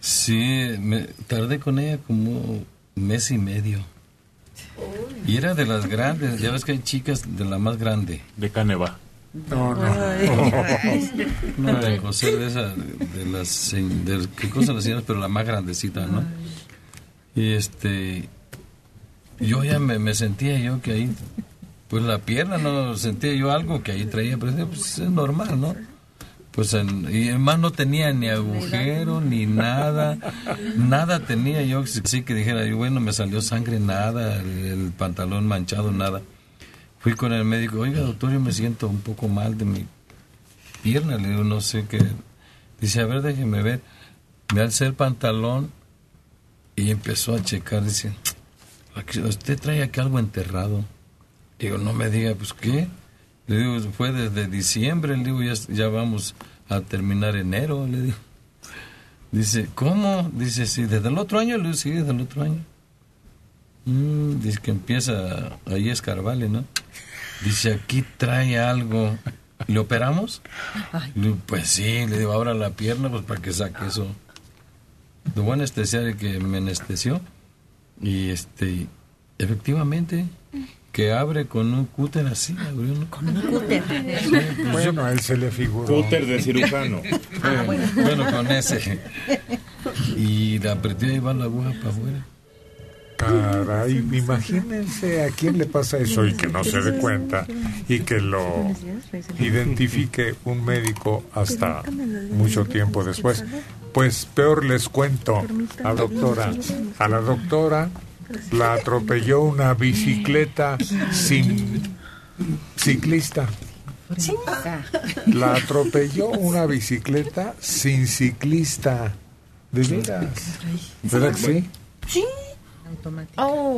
Sí, me tardé con ella como mes y medio. Y era de las grandes, ya ves que hay chicas de la más grande. De Caneva. No, no. No, de coser de esa, de las, de, ¿qué cosa las señoras? Pero la más grandecita, ¿no? Y este, yo ya me, me sentía yo que ahí, pues la pierna, ¿no? Sentía yo algo que ahí traía, pero pues es normal, ¿no? Pues en- y además no tenía ni agujero ni nada, nada tenía yo, sí que dijera, yo, bueno, me salió sangre, nada, el, pantalón manchado, nada. Fui con el médico, oiga doctor, yo me siento un poco mal de mi pierna, le digo, no sé qué. Dice, a ver, déjeme ver. Me alcé el pantalón y empezó a checar, dice, "Aquí- usted trae aquí algo enterrado. Digo, no me diga, pues qué. Le digo, fue desde diciembre, le digo, ya, ya vamos a terminar enero, le digo. Dice, ¿cómo? Dice, sí, desde el otro año, le digo, sí, desde el otro año. Mm, dice que empieza ahí a escarbarle, ¿no? Dice, aquí trae algo. ¿Le operamos? Le digo, pues sí, le digo, abra la pierna pues para que saque eso. Lo voy a anestesiar el que me anestesió. Y este, efectivamente, que abre con un cúter así, abrió, ¿no? Con un cúter. Bueno, a él se le figuró. Cúter de cirujano. Ah, bueno. bueno, con ese. Y la apreté y va la aguja para afuera. Caray, imagínense a quién le pasa eso y que no se dé cuenta y que lo identifique un médico hasta mucho tiempo después. Pues peor les cuento a doctora. A la doctora la atropelló una bicicleta sin ciclista. La atropelló una bicicleta sin ciclista. De veras. ¿Verdad que sí? Sí.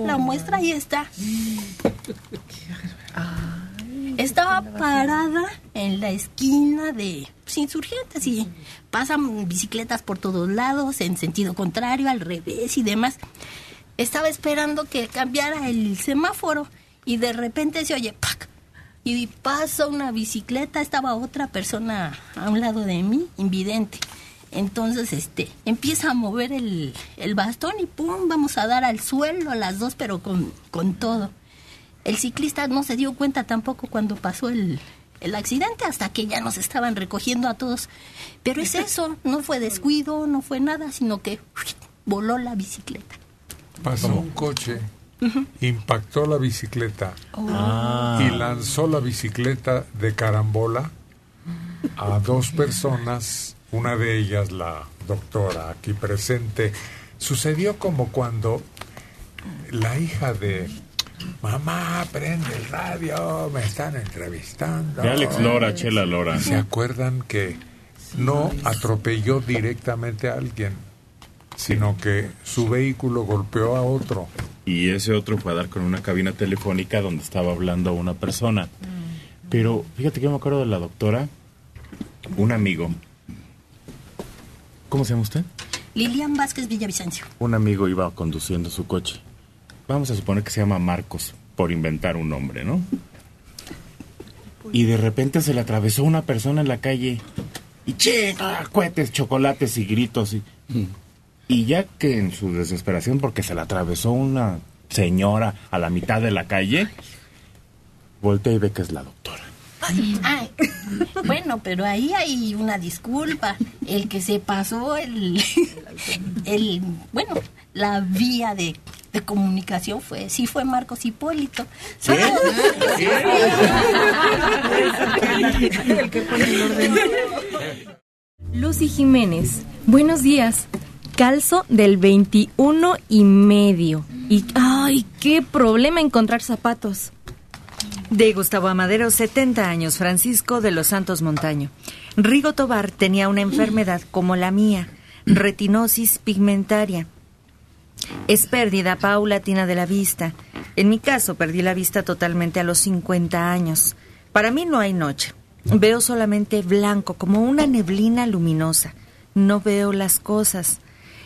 La muestra ahí está. Estaba parada en la esquina de pues, insurgentes y pasan bicicletas por todos lados en sentido contrario, al revés y demás. Estaba esperando que cambiara el semáforo y de repente se oye ¡pac! y pasa una bicicleta, estaba otra persona a un lado de mí, invidente. Entonces, este, empieza a mover el, el bastón y pum, vamos a dar al suelo a las dos, pero con, con todo. El ciclista no se dio cuenta tampoco cuando pasó el, el accidente, hasta que ya nos estaban recogiendo a todos. Pero es eso, no fue descuido, no fue nada, sino que voló la bicicleta. Pasó un coche, impactó la bicicleta Ah. y lanzó la bicicleta de carambola a dos personas, una de ellas la doctora aquí presente. Sucedió como cuando la hija de mamá prende el radio, me están entrevistando. De Alex Lora, Chela Lora. ¿Se acuerdan que no atropelló directamente a alguien, sino que su vehículo golpeó a otro? Y ese otro fue a dar con una cabina telefónica donde estaba hablando una persona. Pero fíjate que yo me acuerdo de la doctora, un amigo. ¿Cómo se llama usted? Lilian Vázquez Villavicencio. Un amigo iba conduciendo su coche. Vamos a suponer que se llama Marcos, por inventar un nombre, ¿no? Y de repente se le atravesó una persona en la calle y che, ah, cohetes, chocolates y gritos. Y, y ya que en su desesperación, porque se le atravesó una señora a la mitad de la calle, voltea y ve que es la doctora. Ay. Bueno, pero ahí hay una disculpa. El que se pasó el, el bueno, la vía de, de comunicación fue, sí fue Marcos Hipólito. Solo- El que pone el orden. Lucy Jiménez, buenos días. Calzo del 21 y medio. Y, ay, qué problema encontrar zapatos. De Gustavo Amadero, 70 años, Francisco de los Santos Montaño. Rigo Tobar tenía una enfermedad como la mía, retinosis pigmentaria. Es pérdida paulatina de la vista. En mi caso, perdí la vista totalmente a los 50 años. Para mí no hay noche. Veo solamente blanco, como una neblina luminosa. No veo las cosas.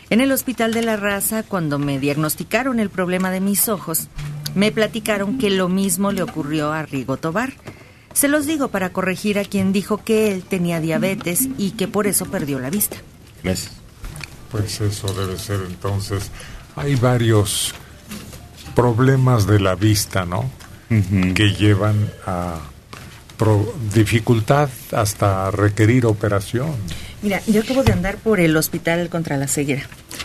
En el Hospital de la Raza, cuando me diagnosticaron el problema de mis ojos, me platicaron que lo mismo le ocurrió a Rigo Tobar. Se los digo para corregir a quien dijo que él tenía diabetes y que por eso perdió la vista. Gracias. Pues eso debe ser entonces. Hay varios problemas de la vista, ¿no? Que llevan a pro- dificultad hasta requerir operación. Mira, yo acabo de andar por el hospital contra la ceguera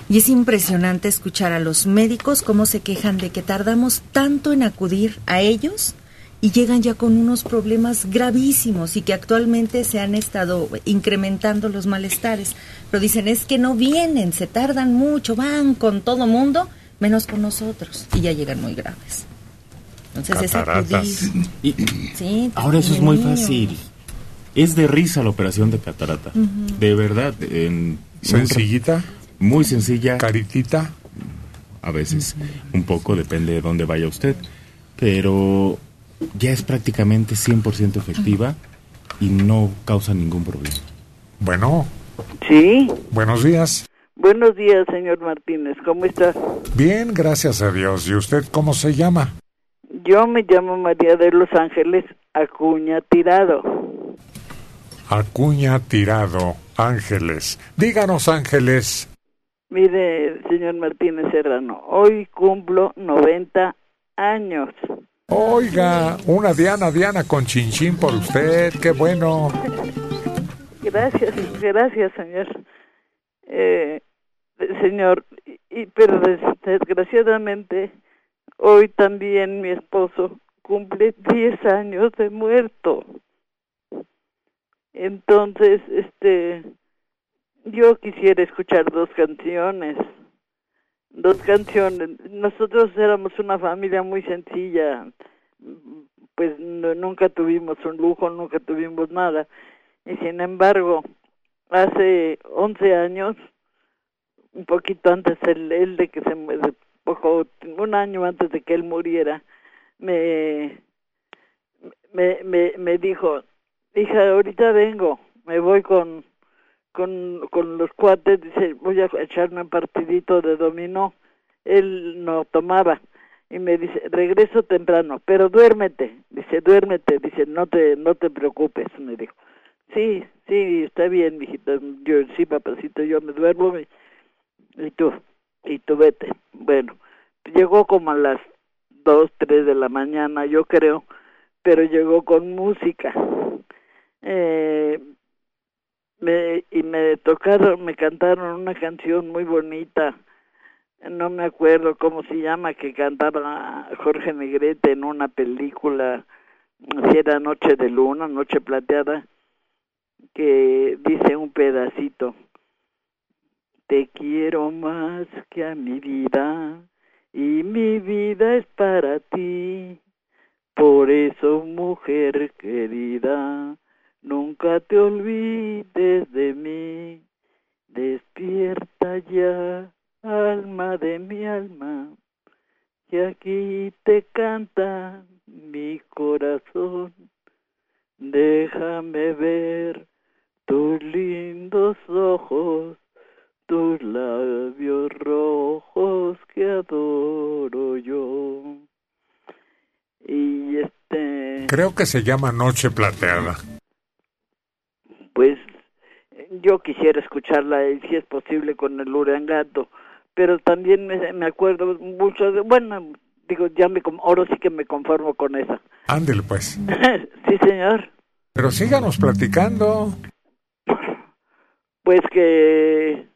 y es impresionante escuchar a los médicos cómo se quejan de que tardamos tanto en acudir a ellos y llegan ya con unos problemas gravísimos y que actualmente se han estado incrementando los malestares. Pero dicen, es que no vienen, se tardan mucho, van con todo mundo, menos con nosotros y ya llegan muy graves. Entonces es Cataratas. acudir. Y Sí, ahora eso es muy niño. fácil. Es de risa la operación de catarata. De verdad. En ¿Sencillita? Muy sencilla. ¿Caritita? A veces. Un poco, depende de dónde vaya usted. Pero ya es prácticamente 100% efectiva y no causa ningún problema. Bueno, Sí, buenos días. buenos días, señor Martínez. ¿Cómo está? Bien, gracias a Dios. ¿Y usted cómo se llama? Yo me llamo María de Los Ángeles Acuña Tirado. Acuña Tirado, Ángeles. Díganos, Ángeles. Mire, señor Martínez Serrano, hoy cumplo 90 años. Oiga, una Diana, Diana con chinchín por usted. Qué bueno. Gracias, gracias, señor. Eh, señor, y, pero des- desgraciadamente hoy también mi esposo cumple 10 años de muerto. Entonces, este, yo quisiera escuchar dos canciones. Dos canciones. Nosotros éramos una familia muy sencilla. Pues no- nunca tuvimos un lujo, nunca tuvimos nada. Y sin embargo, hace 11 años, un poquito antes él de que se un año antes de que él muriera, me me, me, me dijo, hija, ahorita vengo, me voy con, con, con los cuates, dice, voy a echarme un partidito de dominó. Él no tomaba y me dice, regreso temprano, pero duérmete, dice, duérmete, dice, no te, no te preocupes, me dijo. Sí, sí, está bien, mijito, yo sí, papacito, yo me duermo y, y tú, y tú vete. Bueno, llegó como a las dos, tres de la mañana, yo creo, pero llegó con música. Eh, me, y me tocaron, me cantaron una canción muy bonita, no me acuerdo cómo se llama, que cantaba Jorge Negrete en una película, si era Noche de Luna, Noche Plateada, que dice un pedacito, te quiero más que a mi vida y mi vida es para ti. Por eso, mujer querida, nunca te olvides de mí. Despierta ya, alma de mi alma, y aquí te canta mi corazón. Déjame ver tus lindos ojos, tus labios rojos que adoro yo. Y este, Creo que se llama Noche Plateada. Pues yo quisiera escucharla y si es posible con el Urangato, pero también me, me acuerdo mucho de, bueno, digo, ya me, ahora sí que me conformo con esa. Ándele pues. sí, señor. Pero síganos platicando. Pues que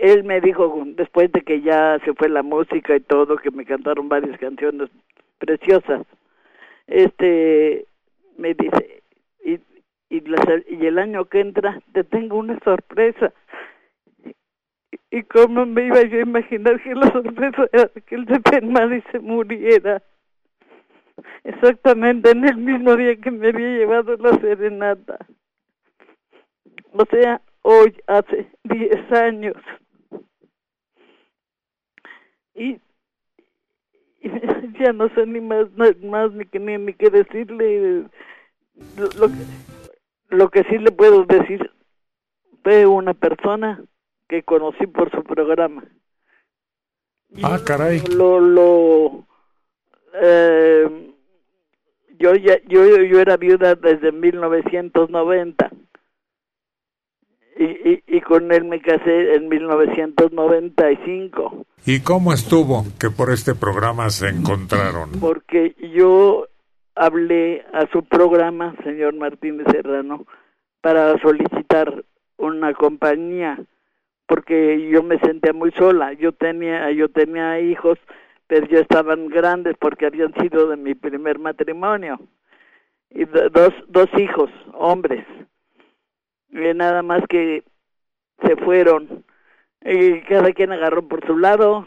él me dijo después de que ya se fue la música y todo que me cantaron varias canciones preciosas este me dice y y, las- y el año que entra te tengo una sorpresa y cómo me iba yo a imaginar que la sorpresa era que el de Penmadi se muriera exactamente en el mismo día que me había llevado la serenata o sea, hoy hace 10 años. Y, y ya no sé ni más, na- más ni, ni, ni qué decirle. Lo que, lo que sí le puedo decir, fue una persona que conocí por su programa. Ah, caray. Lo, lo, eh, yo, ya, yo, yo era viuda desde 1990 y, y, y con él me casé en 1995 ¿Y cómo estuvo que por este programa se encontraron? porque yo hablé a su programa, señor Martínez Serrano, para solicitar una compañía porque yo me sentía muy sola. Yo tenía yo tenía hijos, pero ya estaban grandes porque habían sido de mi primer matrimonio. Y do- dos dos hijos hombres y nada más que se fueron. Y cada quien agarró por su lado.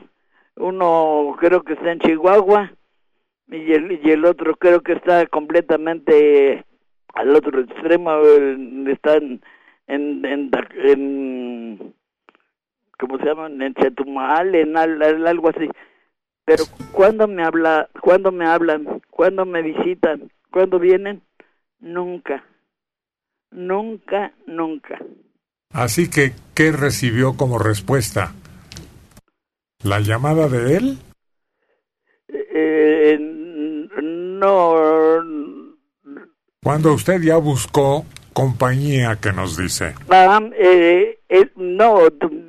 Uno creo que está en Chihuahua y el, y el otro creo que está completamente al otro extremo eh, está en en, en, en ¿cómo se llama? en Chetumal en al- al- algo así Pero cuando me habla, cuando me hablan, cuando me visitan, cuando vienen, nunca, nunca, nunca. Así que, ¿qué recibió como respuesta? ¿La llamada de él? Eh, no, Cuando usted ya buscó compañía, que nos dice? ah, eh, eh, no,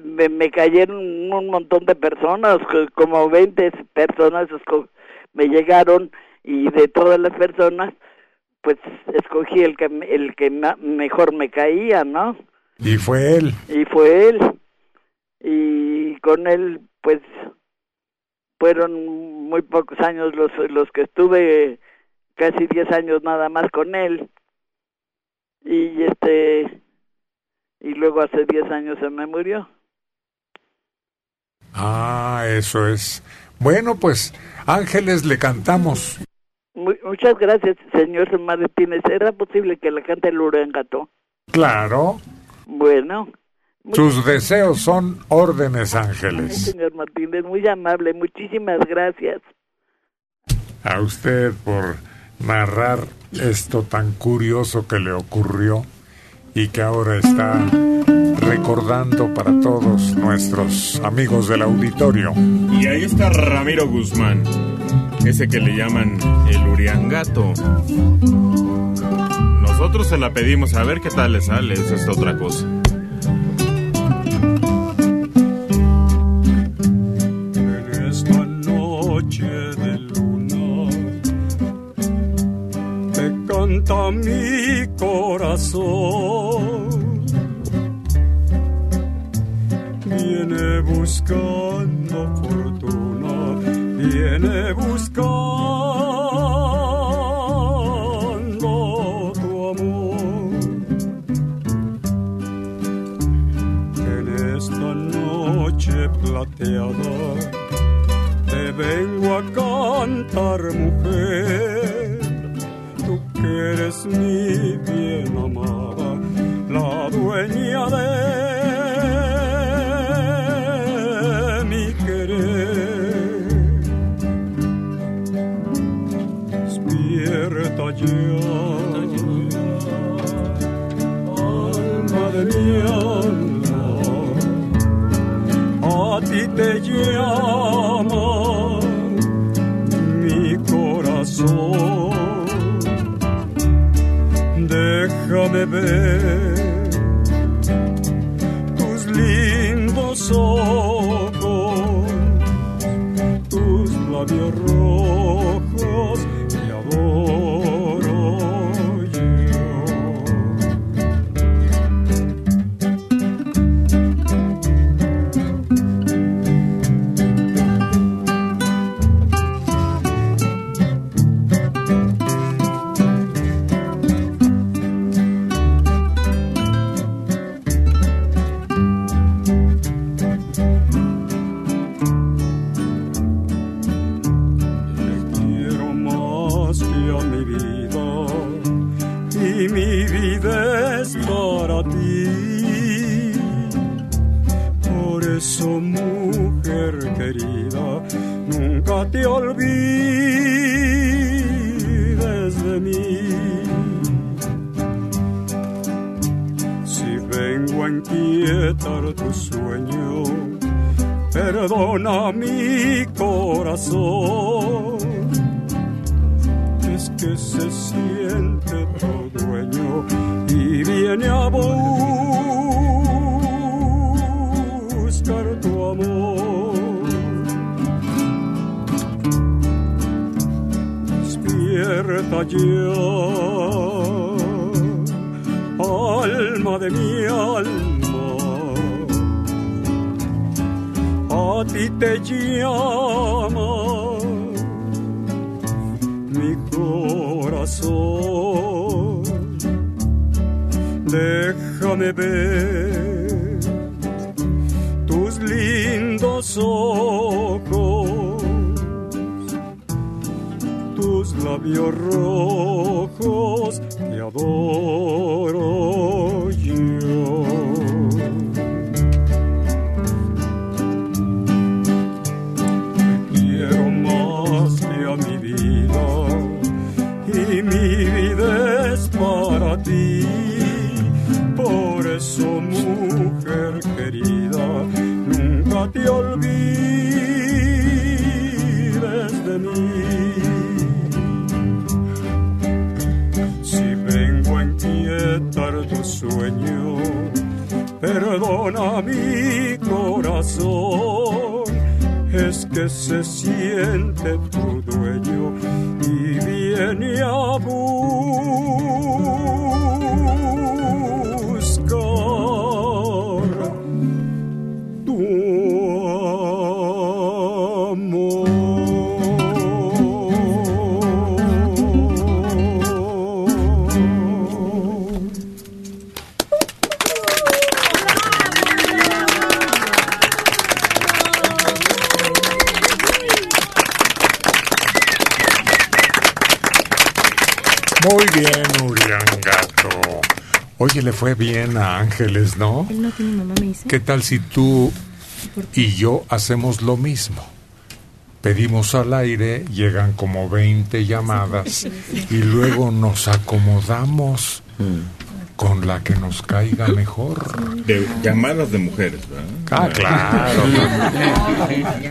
me, me cayeron un montón de personas, co- como 20 personas me llegaron y de todas las personas, pues escogí el que el que mejor me caía, ¿no? Y fue él. y fue él y con él pues fueron muy pocos años los los que estuve casi 10 años nada más con él y este y luego hace 10 años se me murió Ah, eso es. Bueno, pues, Ángeles le cantamos. Mu- muchas gracias señor Martínez era posible que la cante el Urangato Claro. bueno Sus deseos son órdenes, Ángeles. señor Martínez muy amable muchísimas gracias A usted por narrar esto tan curioso que le ocurrió y que ahora está recordando para todos nuestros amigos del auditorio. Y ahí está Ramiro Guzmán, ese que le llaman el Uriangato. Nosotros se la pedimos a ver qué tal le sale, eso es otra cosa. Canta mi corazón. Viene buscando fortuna, viene buscando tu amor. En esta noche plateada te vengo a cantar, mi bien amada, la dueña de mi querer. Despierta ya, alma de mi alma a ti te llama mer. Perdona mi corazón. Es que se siente tu dueño y viene a buscar tu amor. Despierta ya, alma de mi alma ti te llama mi corazón. Déjame ver tus lindos ojos, tus labios rojos, te adoro que se siente fue bien a Ángeles, ¿no? Él no tiene mamá, me dice. ¿Qué tal si tú y yo hacemos lo mismo? Pedimos al aire, llegan como 20 llamadas y luego nos acomodamos con la que nos caiga mejor. De llamadas de mujeres, ¿verdad? Ah, claro.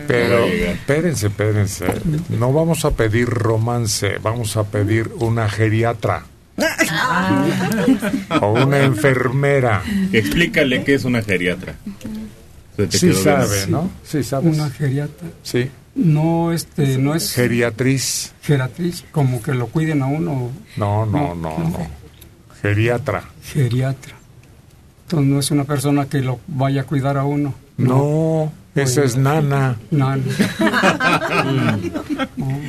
Pero espérense, espérense. No vamos a pedir romance, vamos a pedir una geriatra o una enfermera. Explícale qué es una geriatra. Sí bien. sabe, ¿no? Sí sabes. Una geriatra. Sí. No, este, no es Geriatriz. geriatriz, como que lo cuiden a uno. No, no, no, no. Geriatra. Geriatra. Entonces no es una persona que lo vaya a cuidar a uno. No, esa es nana. Nana.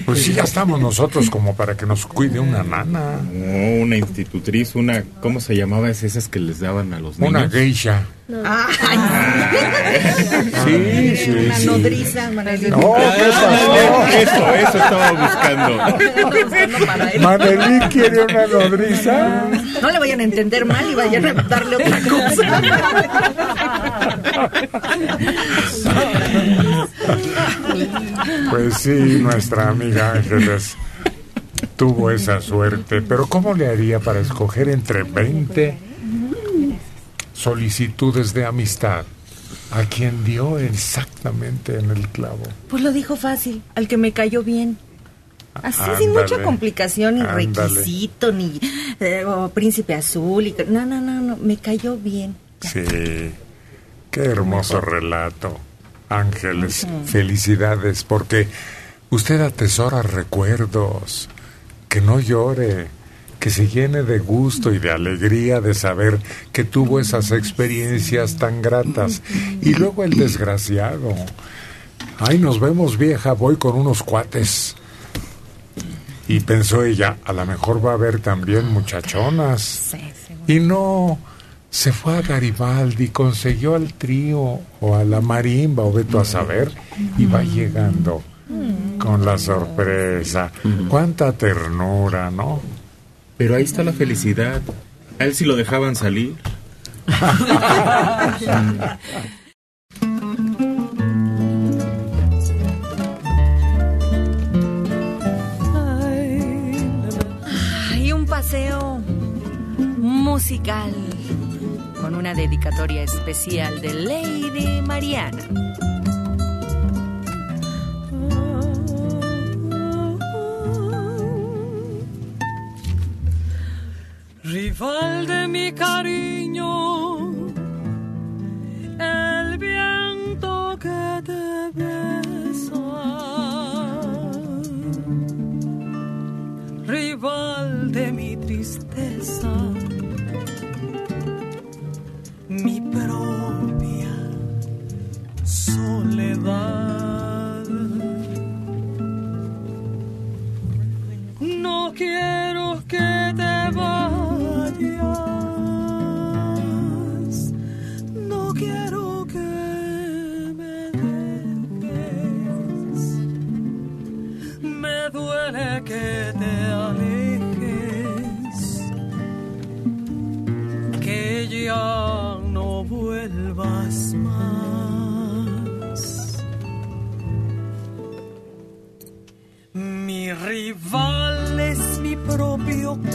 Pues sí, ya estamos nosotros como para que nos cuide una nana. No, una institutriz, una... ¿Cómo se llamaba? Es esas que les daban a los niños. Una geisha. Sí, sí, Una sí. nodriza, Manelí. No, ¿qué pasó? Eso, eso estaba buscando. Manelí quiere una nodriza. No le vayan a entender mal y vayan a darle otra cosa. Pues sí, nuestra amiga Ángeles tuvo esa suerte. Pero ¿cómo le haría para escoger entre 20 solicitudes de amistad a quien dio exactamente en el clavo? Pues lo dijo fácil, al que me cayó bien. Así sin mucha complicación, ni ándale. requisito, ni eh, o príncipe azul. Y, no, no, no, no, me cayó bien. Sí, qué hermoso relato. Ángeles, felicidades, porque usted atesora recuerdos. Que no llore, que se llene de gusto y de alegría de saber que tuvo esas experiencias tan gratas. Y luego el desgraciado. Ay, nos vemos vieja, voy con unos cuates. Y pensó ella, a lo mejor va a haber también muchachonas. Y no, se fue a Garibaldi, consiguió al trío o a la marimba o veto a saber y va llegando con la sorpresa. Cuánta ternura, ¿no? Pero ahí está la felicidad. A él sí lo dejaban salir. Hay un paseo musical con una dedicatoria especial de Lady Mariana. Rival de mi cariño,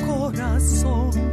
corazón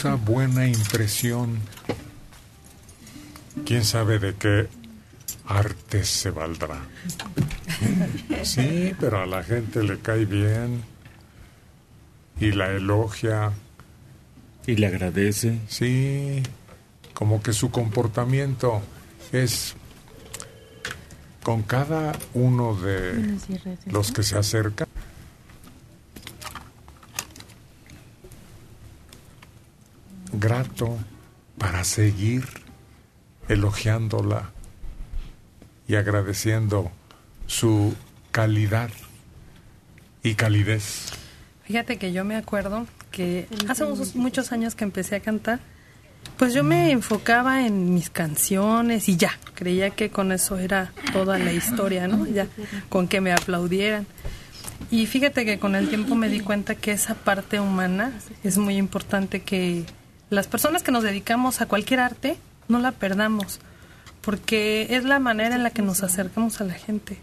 causa buena impresión. ¿Quién sabe de qué arte se valdrá? Sí, pero a la gente le cae bien y la elogia. Y le agradece. Sí, como que su comportamiento es con cada uno de los que se acercan. Para seguir elogiándola y agradeciendo su calidad y calidez. Fíjate que yo me acuerdo que hace unos- muchos años que empecé a cantar, pues yo me enfocaba en mis canciones y ya, creía que con eso era toda la historia, ¿no? Ya, con que me aplaudieran. Y fíjate que con el tiempo me di cuenta que esa parte humana es muy importante que las personas que nos dedicamos a cualquier arte no la perdamos, porque es la manera en la que nos acercamos a la gente,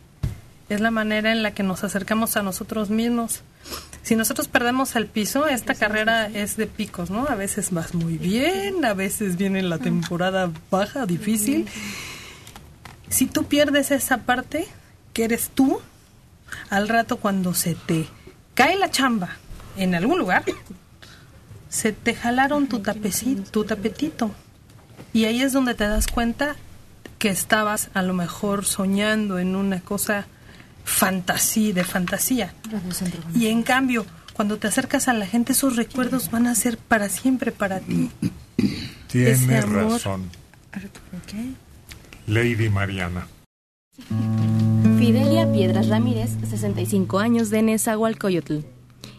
es la manera en la que nos acercamos a nosotros mismos. Si nosotros perdemos el piso, esta carrera es de picos, ¿no? A veces vas muy bien, a veces viene la temporada baja, difícil. Si tú pierdes esa parte, que eres tú, al rato cuando se te cae la chamba en algún lugar, se te jalaron tu tapecito, tu tapetito. Y ahí es donde te das cuenta que estabas a lo mejor soñando en una cosa fantasía, de fantasía. Y en cambio, cuando te acercas a la gente, esos recuerdos van a ser para siempre para ti. Ese Tiene amor. razón. Lady Mariana. Fidelia Piedras Ramírez, 65 años de Nezahualcóyotl.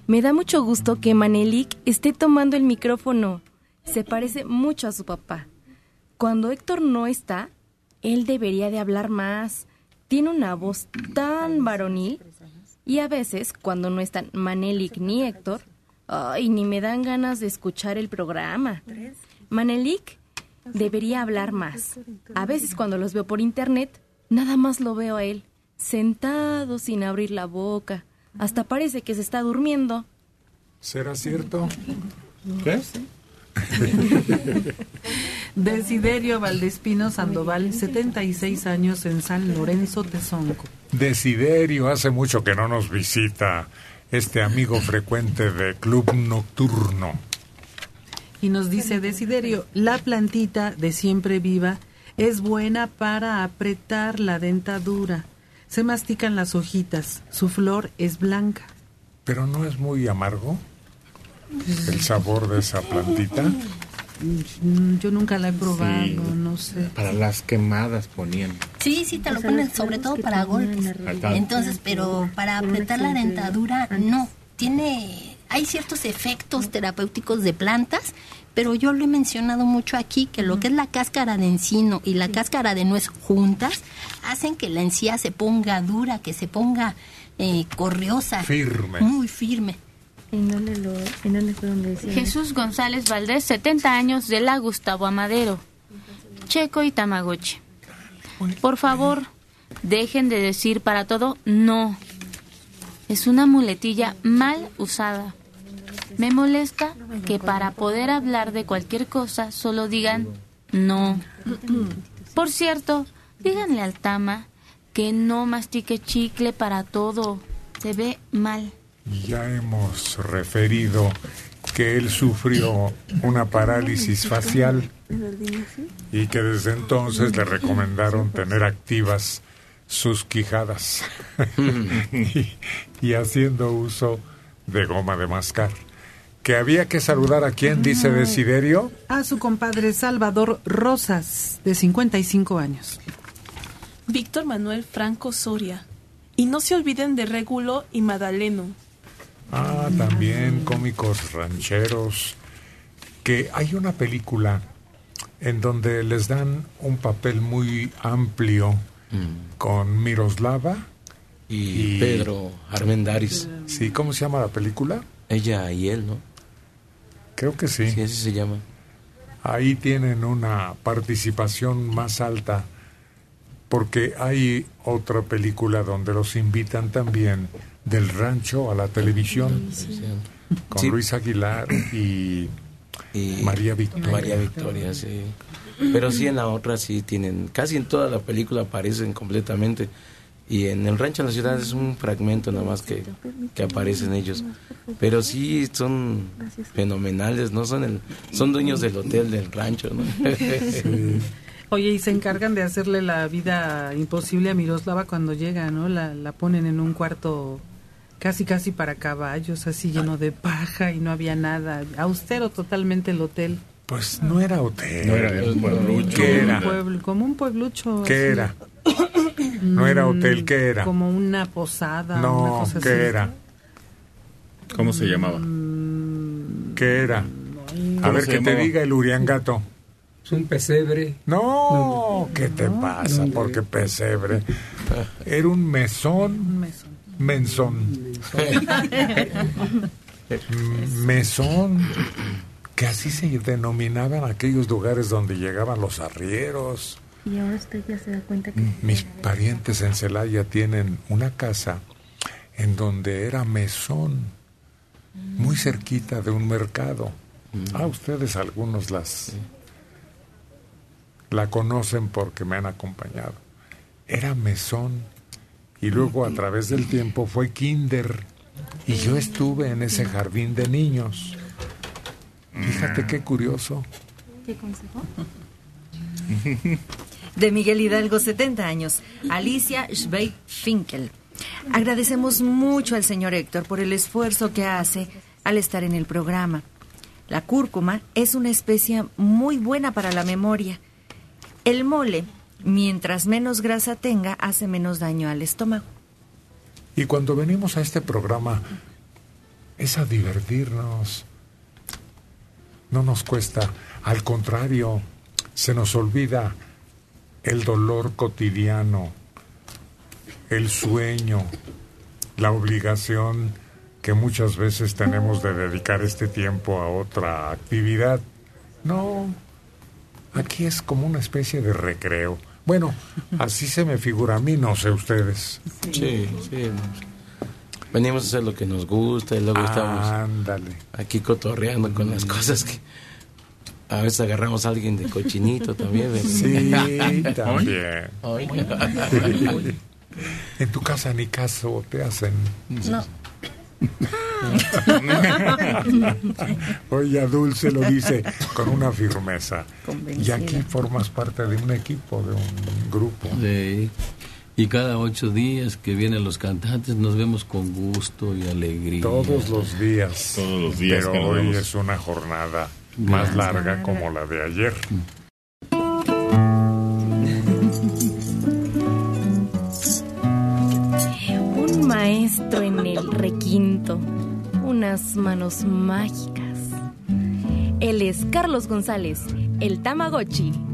Me da mucho gusto que Manelik esté tomando el micrófono. Se parece mucho a su papá. Cuando Héctor no está, él debería de hablar más. Tiene una voz tan varonil. Y a veces, cuando no están Manelik ni Héctor, ay, ni me dan ganas de escuchar el programa. Manelik debería hablar más. A veces cuando los veo por internet, nada más lo veo a él, sentado sin abrir la boca. Hasta parece que se está durmiendo. ¿Será cierto? ¿Qué? Desiderio Valdespino Sandoval, 76 años en San Lorenzo, Tezonco. Desiderio, hace mucho que no nos visita. este amigo frecuente de Club Nocturno. Y nos dice Desiderio, la plantita de siempre viva es buena para apretar la dentadura. Se mastican las hojitas, su flor es blanca. Pero no es muy amargo el sabor de esa plantita. Mm, Yo nunca la he probado, Sí. no sé. Para las quemadas ponían. Sí, sí, te lo ponen sobre todo para golpes. Entonces, pero para apretar la dentadura, no. Tiene, hay ciertos efectos terapéuticos de plantas, pero yo lo he mencionado mucho aquí, que lo que es la cáscara de encino y la cáscara de nuez juntas hacen que la encía se ponga dura, que se ponga eh, corriosa. Firme. Muy firme. ¿En dónde, lo, ¿En dónde fue donde decía? Jesús González Valdés, 70 años, de la Gustavo Amadero. Checo y Tamagotchi. Por favor, dejen de decir para todo no. Es una muletilla mal usada. Me molesta que para poder hablar de cualquier cosa solo digan no. Por cierto, díganle al Tama que no mastique chicle para todo. Se ve mal. Ya hemos referido que él sufrió una parálisis facial y que desde entonces le recomendaron tener activas sus quijadas y, y haciendo uso de goma de mascar. Que había que saludar a quien dice Desiderio. A su compadre Salvador Rosas, de 55 años. Víctor Manuel Franco Soria. Y no se olviden de Régulo y Madaleno. Ah, también cómicos rancheros. Que hay una película en donde les dan un papel muy amplio con Miroslava Y Pedro Armendáriz. Sí, ¿cómo se llama la película? Ella y él, ¿no? Creo que sí. Sí, así se llama. Ahí tienen una participación más alta porque hay otra película donde los invitan también del rancho a la televisión con Sí. Luis Aguilar y, Y María Victoria. María Victoria, sí. Pero sí en la otra sí tienen, casi en toda la película aparecen completamente. Y en el rancho en la ciudad es un fragmento nada más que, que aparecen ellos. Pero sí son fenomenales, ¿no? Son, el, son dueños del hotel del rancho, ¿no? Oye, y se encargan de hacerle la vida imposible a Miroslava cuando llega, ¿no? La, la ponen en un cuarto casi casi para caballos, así lleno de paja y no había nada. Austero totalmente el hotel. Pues no era hotel. No era el pueblucho. ¿Qué Un era? pueblo- como un pueblucho. ¿Qué así. era? No era Mm, hotel, ¿qué era? Como una posada. una No, cosa ¿qué así. era? ¿Cómo se llamaba? ¿Qué era? A ¿Cómo ver que te diga el Uriangato. Es un pesebre. No, ¿qué te pasa? Porque pesebre. Era un mesón. Menzón. Mm, Mesón. Que así se denominaban aquellos lugares donde llegaban los arrieros. Y ahora usted ya se da cuenta que... Mis parientes en Celaya tienen una casa en donde era mesón, muy cerquita de un mercado. Ah, ustedes algunos las la conocen porque me han acompañado. Era mesón y luego a través del tiempo fue kinder y yo estuve en ese jardín de niños. Fíjate qué curioso. ¿Qué consejo? De Miguel Hidalgo, 70 años. Alicia Schweig Finkel. Agradecemos mucho al señor Héctor por el esfuerzo que hace al estar en el programa. La cúrcuma es una especia muy buena para la memoria. El mole, mientras menos grasa tenga, hace menos daño al estómago. Y cuando venimos a este programa es a divertirnos. No nos cuesta, al contrario, se nos olvida el dolor cotidiano, el sueño, la obligación que muchas veces tenemos de dedicar este tiempo a otra actividad. No, aquí es como una especie de recreo. Bueno, así se me figura a mí, no sé ustedes. Sí, sí. Venimos a hacer lo que nos gusta y luego estamos Ándale. aquí cotorreando con las cosas que a veces agarramos a alguien de cochinito también. ¿verdad? Sí, también. Ay. en tu casa ni caso te hacen. No. Oye, Dulce lo dice con una firmeza. Y Convencida. aquí formas parte de un equipo, de un grupo. Sí. Y cada ocho días que vienen los cantantes nos vemos con gusto y alegría. Todos los días. Todos los días Pero hoy vemos. es una jornada más larga como la de ayer. Un maestro en el requinto, unas manos mágicas. Él es Carlos González, el Tamagotchi.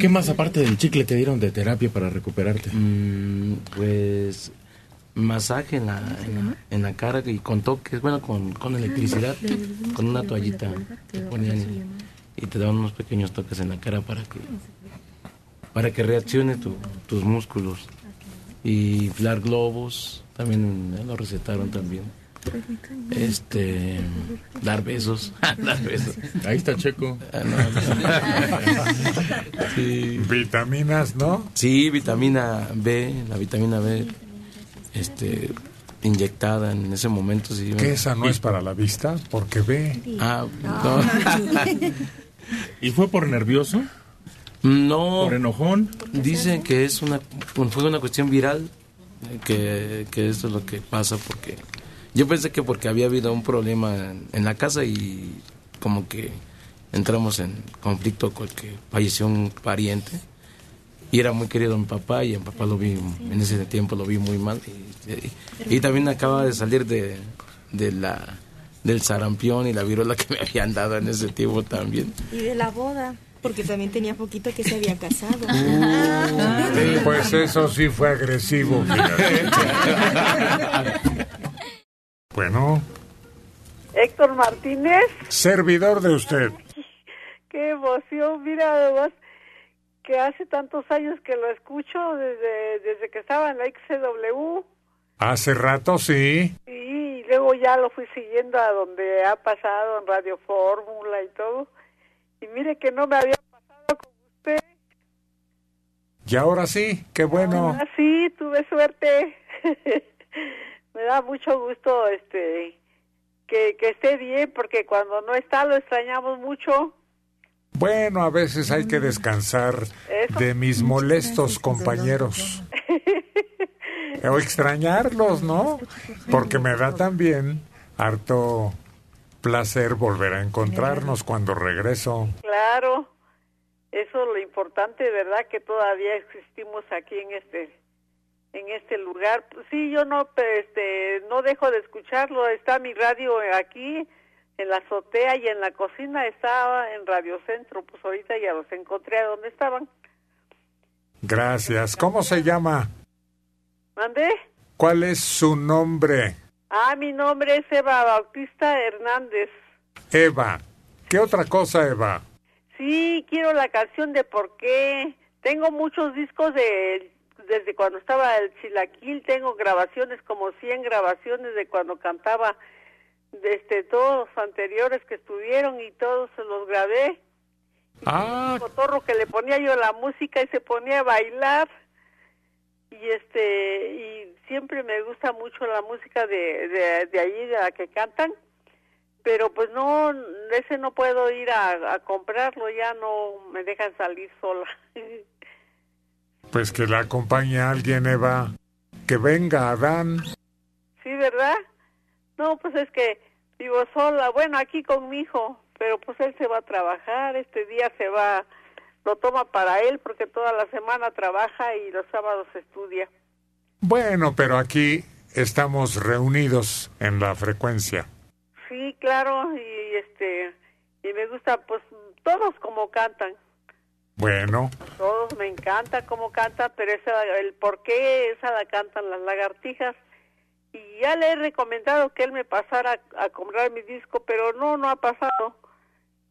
Qué más aparte del chicle te dieron de terapia para recuperarte? Mm, pues masaje en la, en la, en la cara y con toques, bueno, con, con electricidad, con una toallita te ponían y, y te daban unos pequeños toques en la cara para que para que reaccione tu- tus músculos. Y inflar globos también me lo recetaron también este dar besos dar besos ahí está Checo sí. vitaminas no sí vitamina B la vitamina B este inyectada en ese momento sí que esa no es para la vista porque ve ah no. ¿Y fue por nervioso? No. ¿Por enojón? Dicen que es una, fue una cuestión viral, que, que eso es lo que pasa porque yo pensé que porque había habido un problema en, en la casa y como que entramos en conflicto con que falleció un pariente y era muy querido mi papá y a mi papá lo vi, en ese tiempo lo vi muy mal y, y también acaba de salir de, de la del sarampión y la viruela que me habían dado en ese tiempo también. Y de la boda, porque también tenía poquito que se había casado. pues eso sí fue agresivo. bueno Héctor Martínez, servidor de usted qué emoción, mira además, que hace tantos años que lo escucho, desde, desde que estaba en la XCW, Hace rato sí. y luego ya lo fui siguiendo a donde ha pasado en Radio Fórmula y todo. Y mire que no me había pasado con usted. Y ahora sí, qué bueno. Ah, sí, tuve suerte. me da mucho gusto este que, que esté bien, porque cuando no está lo extrañamos mucho. Bueno, a veces hay que descansar Eso. de mis molestos compañeros. O extrañarlos, ¿no? Porque me da también harto placer volver a encontrarnos cuando regreso. Claro, eso es lo importante, ¿verdad? Que todavía existimos aquí en este en este lugar. Pues sí, yo no pe- este no dejo de escucharlo. Está mi radio aquí en la azotea y en la cocina estaba en Radio Centro. Pues ahorita ya los encontré a donde estaban. Gracias. ¿Cómo se llama? ¿Mandé? ¿Cuál es su nombre? Ah, mi nombre es Eva Bautista Hernández. Eva. ¿Qué otra cosa, Eva? Sí, quiero la canción de por qué. Tengo muchos discos de desde cuando estaba el Chilaquil, tengo grabaciones como 100 grabaciones de cuando cantaba de este todos los anteriores que estuvieron y todos se los grabé. Ah, Un cotorro que le ponía yo la música y se ponía a bailar. Y este y siempre me gusta mucho la música de de, de allí de la que cantan pero pues no, ese no puedo ir a, a comprarlo, ya no me dejan salir sola. pues que la acompañe alguien, Eva. Que venga Adán. sí, ¿verdad? No, pues es que vivo sola, bueno, aquí con mi hijo, pero pues él se va a trabajar, este día se va, lo toma para él porque toda la semana trabaja y los sábados estudia. Bueno, pero aquí estamos reunidos en la frecuencia. Sí, claro, y este, y me gusta pues todos como cantan. Bueno, Todos me encanta cómo canta, pero esa, el por qué esa la cantan las lagartijas. Y ya le he recomendado que él me pasara a, a comprar mi disco, pero no, no ha pasado.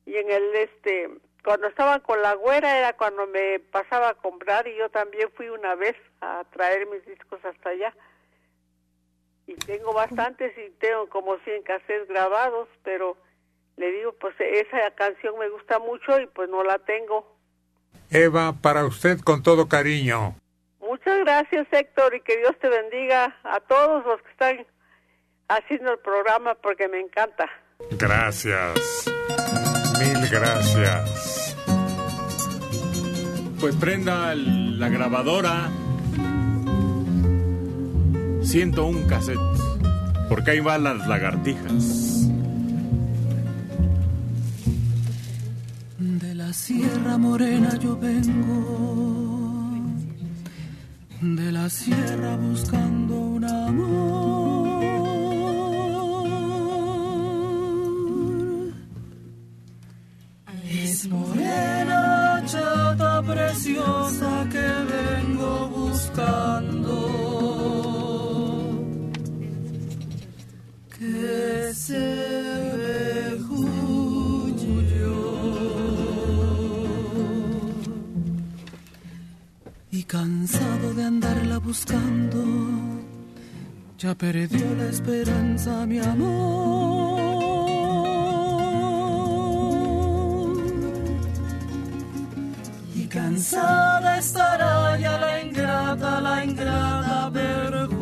Y en el, este, cuando estaba con la güera era cuando me pasaba a comprar y yo también fui una vez a traer mis discos hasta allá. Y tengo bastantes y tengo como 100 cassettes grabados, pero le digo, pues esa canción me gusta mucho y pues no la tengo. Eva, para usted con todo cariño. Muchas gracias, Héctor, y que Dios te bendiga a todos los que están haciendo el programa porque me encanta. Gracias. Mil gracias. Pues prenda el- la grabadora. 101 cassettes. Porque ahí van las lagartijas. La Sierra Morena yo vengo, de la sierra buscando un amor. Es morena, chata preciosa que vengo buscando. Que se ve cansado de andarla buscando, ya perdió la esperanza mi amor. Y cansada estará ya la ingrata, la ingrata perjura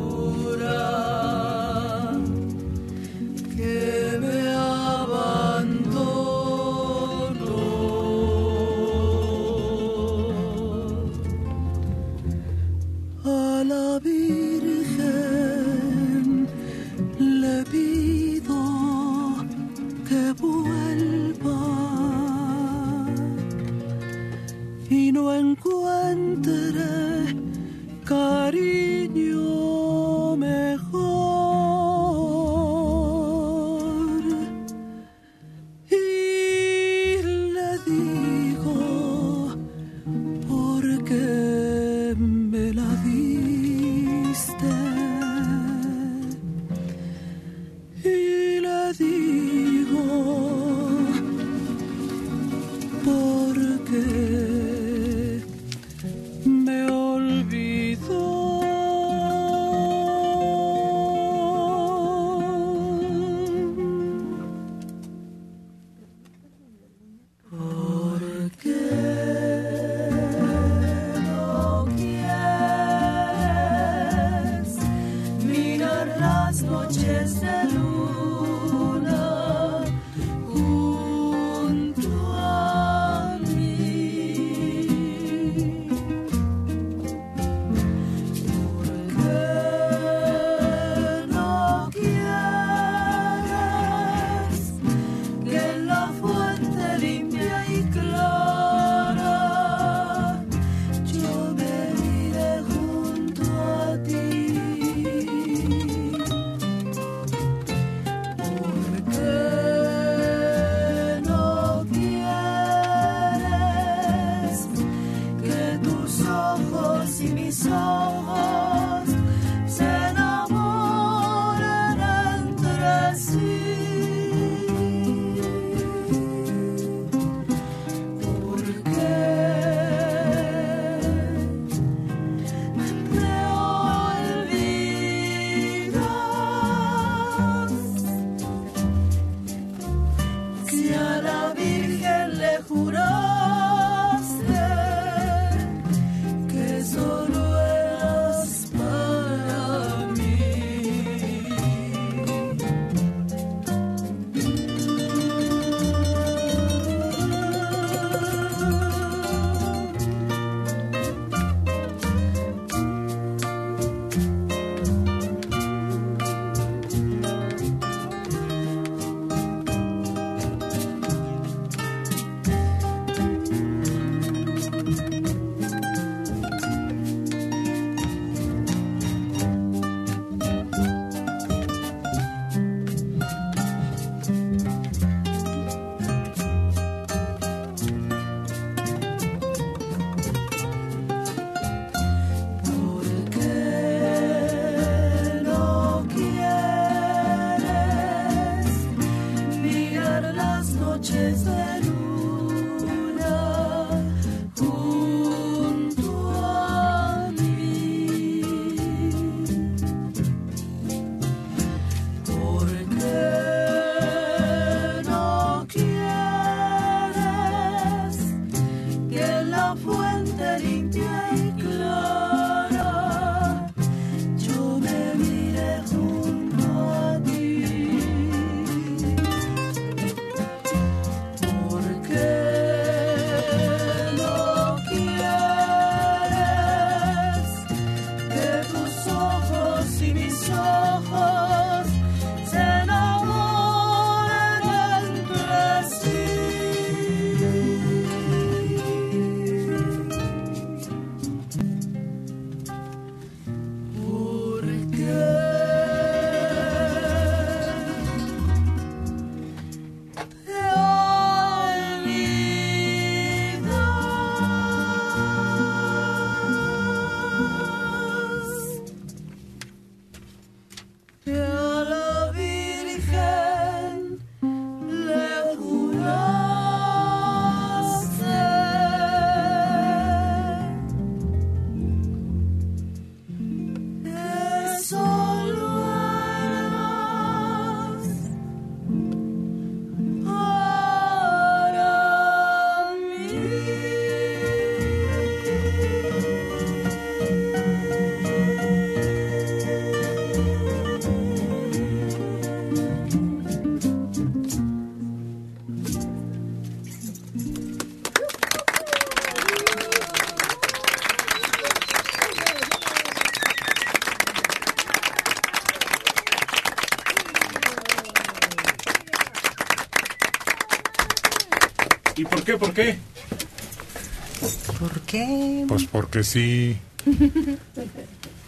porque sí.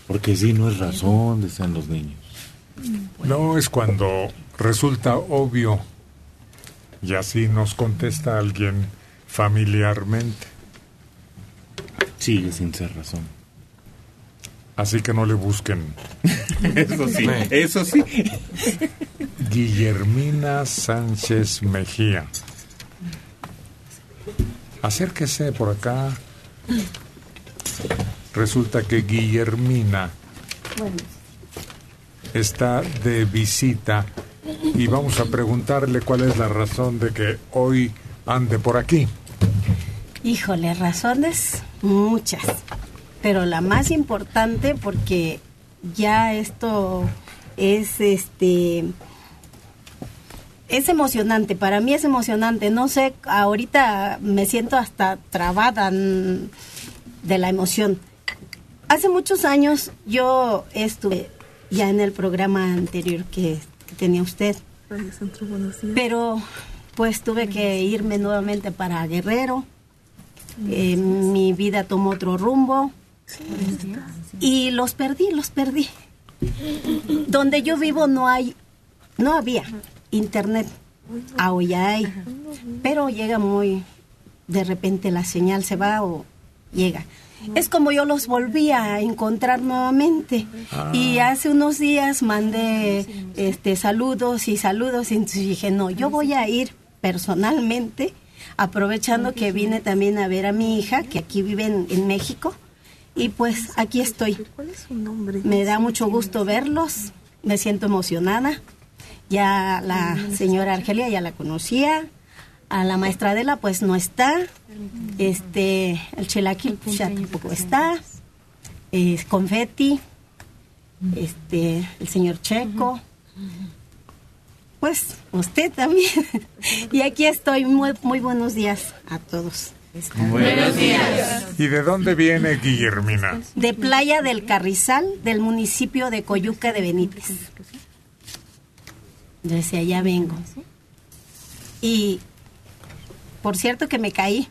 Porque sí, no es razón, decían los niños. No es cuando resulta obvio. Y así nos contesta alguien familiarmente. Sigue sin ser razón. Así que no le busquen. Eso sí, eso sí. Guillermina Sánchez Mejía. Acérquese por acá. Resulta que Guillermina está de visita y vamos a preguntarle cuál es la razón de que hoy ande por aquí. Híjole, razones muchas, pero la más importante porque ya esto es este es emocionante, para mí es emocionante, no sé, ahorita me siento hasta trabada mm, de la emoción. Hace muchos años yo estuve ya en el programa anterior que, tenía usted, pero pues tuve que irme nuevamente para Guerrero, Eh, mi vida tomó otro rumbo. Y los perdí, los perdí. Donde yo vivo no hay, no había internet, ahora ya hay, pero llega muy, de repente la señal se va o llega. Es como yo los volví a encontrar nuevamente. Y hace unos días mandé este saludos y saludos y entonces dije, no, yo voy a ir personalmente, aprovechando que vine también a ver a mi hija, que aquí vive en, en México, y pues aquí estoy. Me da mucho gusto verlos, me siento emocionada. Ya la señora Argelia ya la conocía, a la maestra Adela pues no está, este, el Chelaquil pues ya tampoco está, es Confetti, este, el señor Checo, pues usted también. y aquí estoy, muy, muy buenos días a todos. Buenos días. ¿Y de dónde viene Guillermina? De Playa del Carrizal, del municipio de Coyuca de Benítez. Desde allá vengo. Y por cierto que me caí.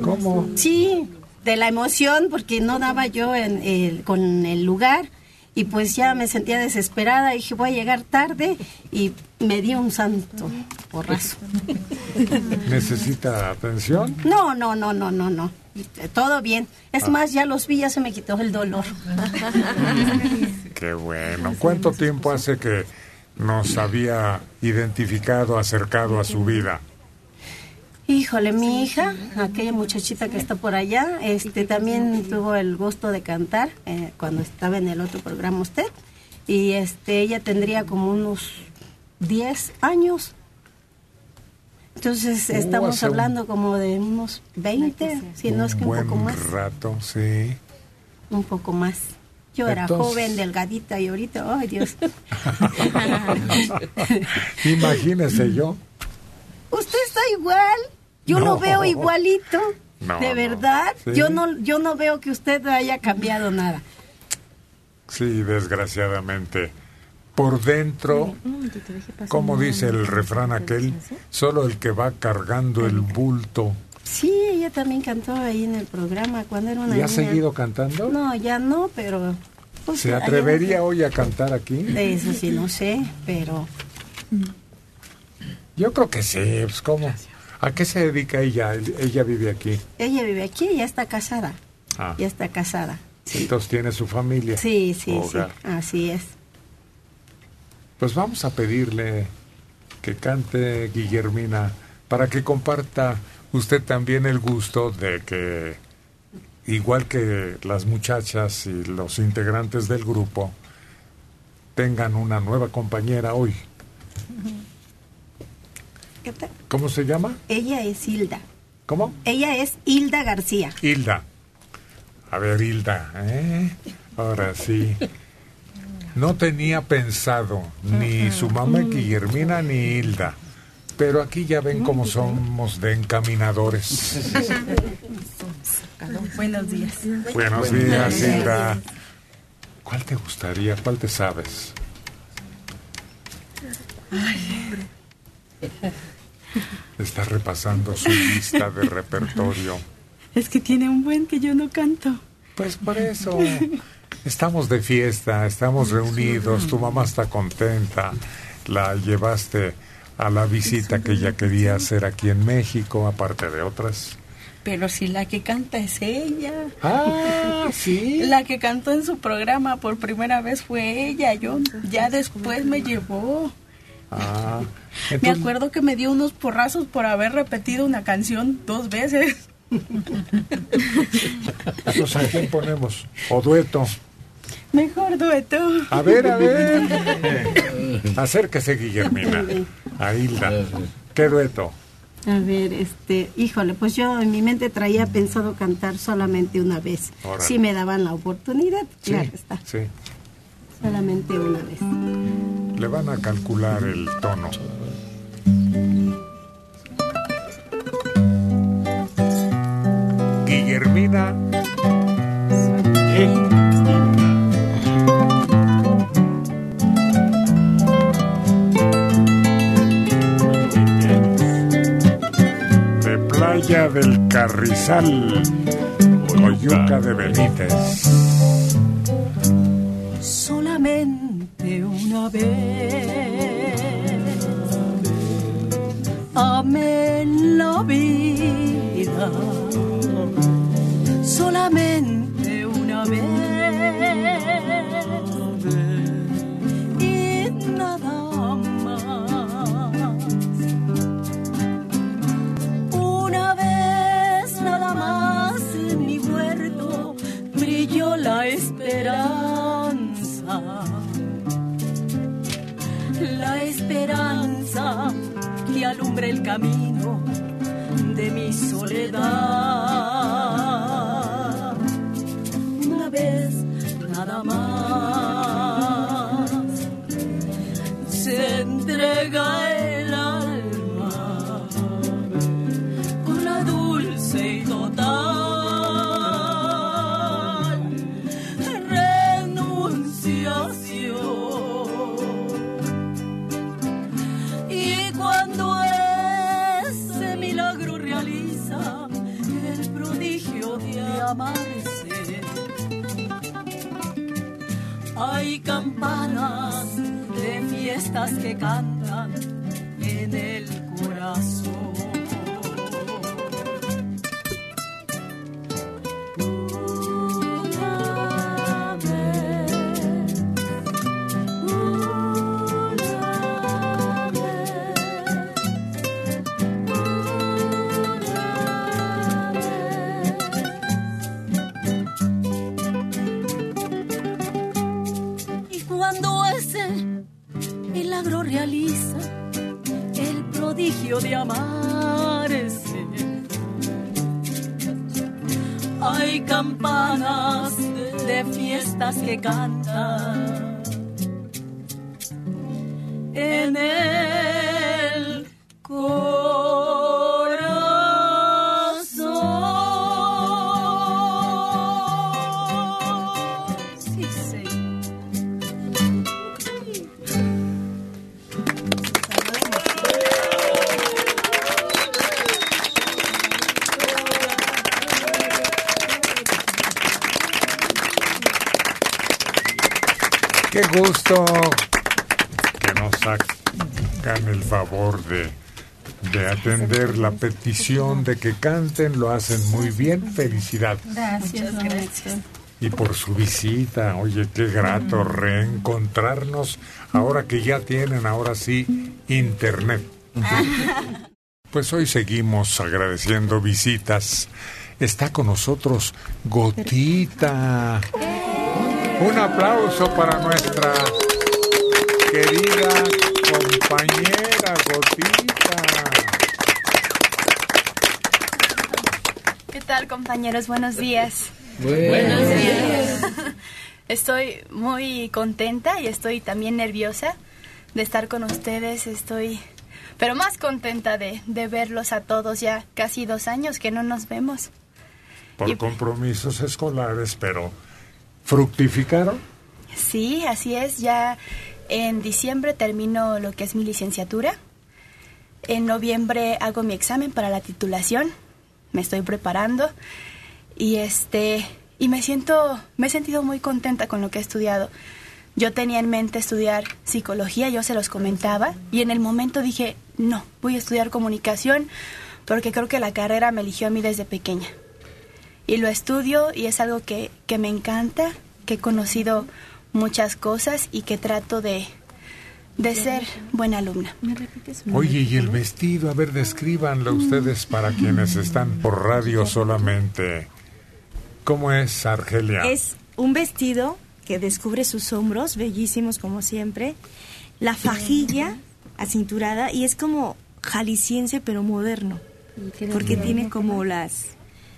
¿Cómo? Sí, de la emoción porque no daba yo en el- con el lugar y pues ya me sentía desesperada. Dije, voy a llegar tarde y me di un santo porrazo. ¿Necesita atención? No, no, no, no, no, no. Todo bien. Es Ah. más, ya los vi, ya se me quitó el dolor. Qué bueno. ¿Cuánto tiempo hace que nos había identificado, acercado a su vida? Híjole, mi hija, aquella muchachita que está por allá, este también tuvo el gusto de cantar eh, cuando estaba en el otro programa usted y este ella tendría como unos 10 años. Entonces Uh, estamos un- hablando como de unos 20, si no es que un Buen poco más, rato, sí. un poco más. Yo era Entonces- joven, delgadita y ahorita, ay Dios. Imagínese yo. Usted está igual. Yo No. lo veo igualito. No, de no. verdad. Sí. Yo no yo no veo que usted haya cambiado nada. Sí, desgraciadamente. Por dentro, como dice el refrán aquel, solo el que va cargando el bulto. Sí, ella también cantó ahí en el programa cuando era una ¿Y ha niña. seguido cantando? No, ya no, pero pues, ¿Se atrevería hoy a cantar aquí? De eso sí no sé, pero Yo creo que sí, pues ¿cómo? ¿A qué se dedica ella? Ella vive aquí. ella vive aquí, ya está casada. Ah, Ya está casada. entonces tiene su familia. Sí, sí, Hogar. sí. Así es. Pues vamos a pedirle que cante Guillermina para que comparta usted también el gusto de que, igual que las muchachas y los integrantes del grupo, tengan una nueva compañera hoy. ¿Qué tal? ¿Cómo se llama? Ella es Hilda. ¿Cómo? Ella es Hilda García. Hilda. A ver, Hilda, ¿eh? Ahora sí. No tenía pensado ni su mamá Guillermina ni Hilda. Pero aquí ya ven cómo somos de encaminadores. Buenos días. Buenos días, Hilda. ¿Cuál te gustaría? ¿Cuál te sabes? Está repasando su lista de repertorio. Es que tiene un buen que yo no canto. Pues por eso. Estamos de fiesta, estamos reunidos, tu mamá está contenta, la llevaste a la visita que ella quería hacer aquí en México, aparte de otras. Pero si la que canta es ella. Ah, sí. La que cantó en su programa por primera vez fue ella. Yo ya después me llevó. Ah, Me acuerdo que me dio unos porrazos por haber repetido una canción dos veces. entonces, ¿a quién ponemos? O dueto. Mejor dueto. A ver, a ver. Acérquese, Guillermina. A Hilda. ¿Qué dueto? A ver, este, híjole, pues yo en mi mente traía pensado cantar solamente una vez. Órale. Si me daban la oportunidad, Sí, claro está. sí. Solamente una vez. Le van a calcular el tono. Guillermina. De Playa del Carrizal, Oyuca de Benítez. Una vez. La vida solamente una vez que alumbra el camino de mi soledad. Una vez nada más se entrega fiestas que cantan de que canten, lo hacen muy bien, felicidad. Gracias, gracias. Y por su visita, oye, qué grato reencontrarnos ahora que ya tienen, ahora sí, internet. Pues hoy seguimos agradeciendo visitas. Está con nosotros Gotita. Un aplauso para nuestra querida compañera Gotita. ¿Qué tal compañeros? Buenos días. Buenos días. Estoy muy contenta y estoy también nerviosa de estar con ustedes. Estoy, pero más contenta de, de verlos a todos ya casi dos años que no nos vemos. Por compromisos escolares, pero ¿fructificaron? Sí, así es. Ya en diciembre termino lo que es mi licenciatura. En noviembre hago mi examen para la titulación. Me estoy preparando y este y me siento me he sentido muy contenta con lo que he estudiado. Yo tenía en mente estudiar psicología, yo se los comentaba y en el momento dije, "No, voy a estudiar comunicación porque creo que la carrera me eligió a mí desde pequeña." Y lo estudio y es algo que, que me encanta, que he conocido muchas cosas y que trato de, de ser buena alumna. Oye, y el vestido, a ver, descríbanlo ustedes para quienes están por radio solamente. ¿Cómo es, Argelia? Es un vestido que descubre sus hombros, bellísimos como siempre, la fajilla acinturada y es como jalisciense pero moderno, porque tiene como las,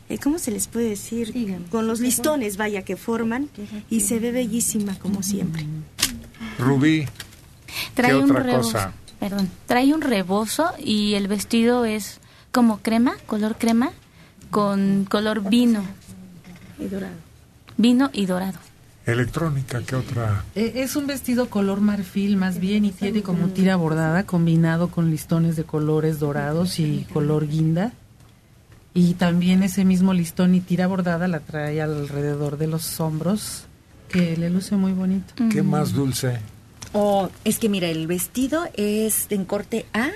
eh, ¿cómo se les puede decir? Con los listones, vaya, que forman y se ve bellísima como siempre. Rubí, Trae ¿qué un otra rebozo. cosa? Perdón, trae un rebozo y el vestido es como crema, color crema, con color vino. Y dorado. Vino y dorado. Electrónica, ¿qué otra? Eh, Es un vestido color marfil más bien y tiene como tira bordada combinado con listones de colores dorados y color guinda. Y también ese mismo listón y tira bordada la trae alrededor de los hombros, que le luce muy bonito. ¿Qué más dulce? Oh, es que mira, el vestido es en corte A,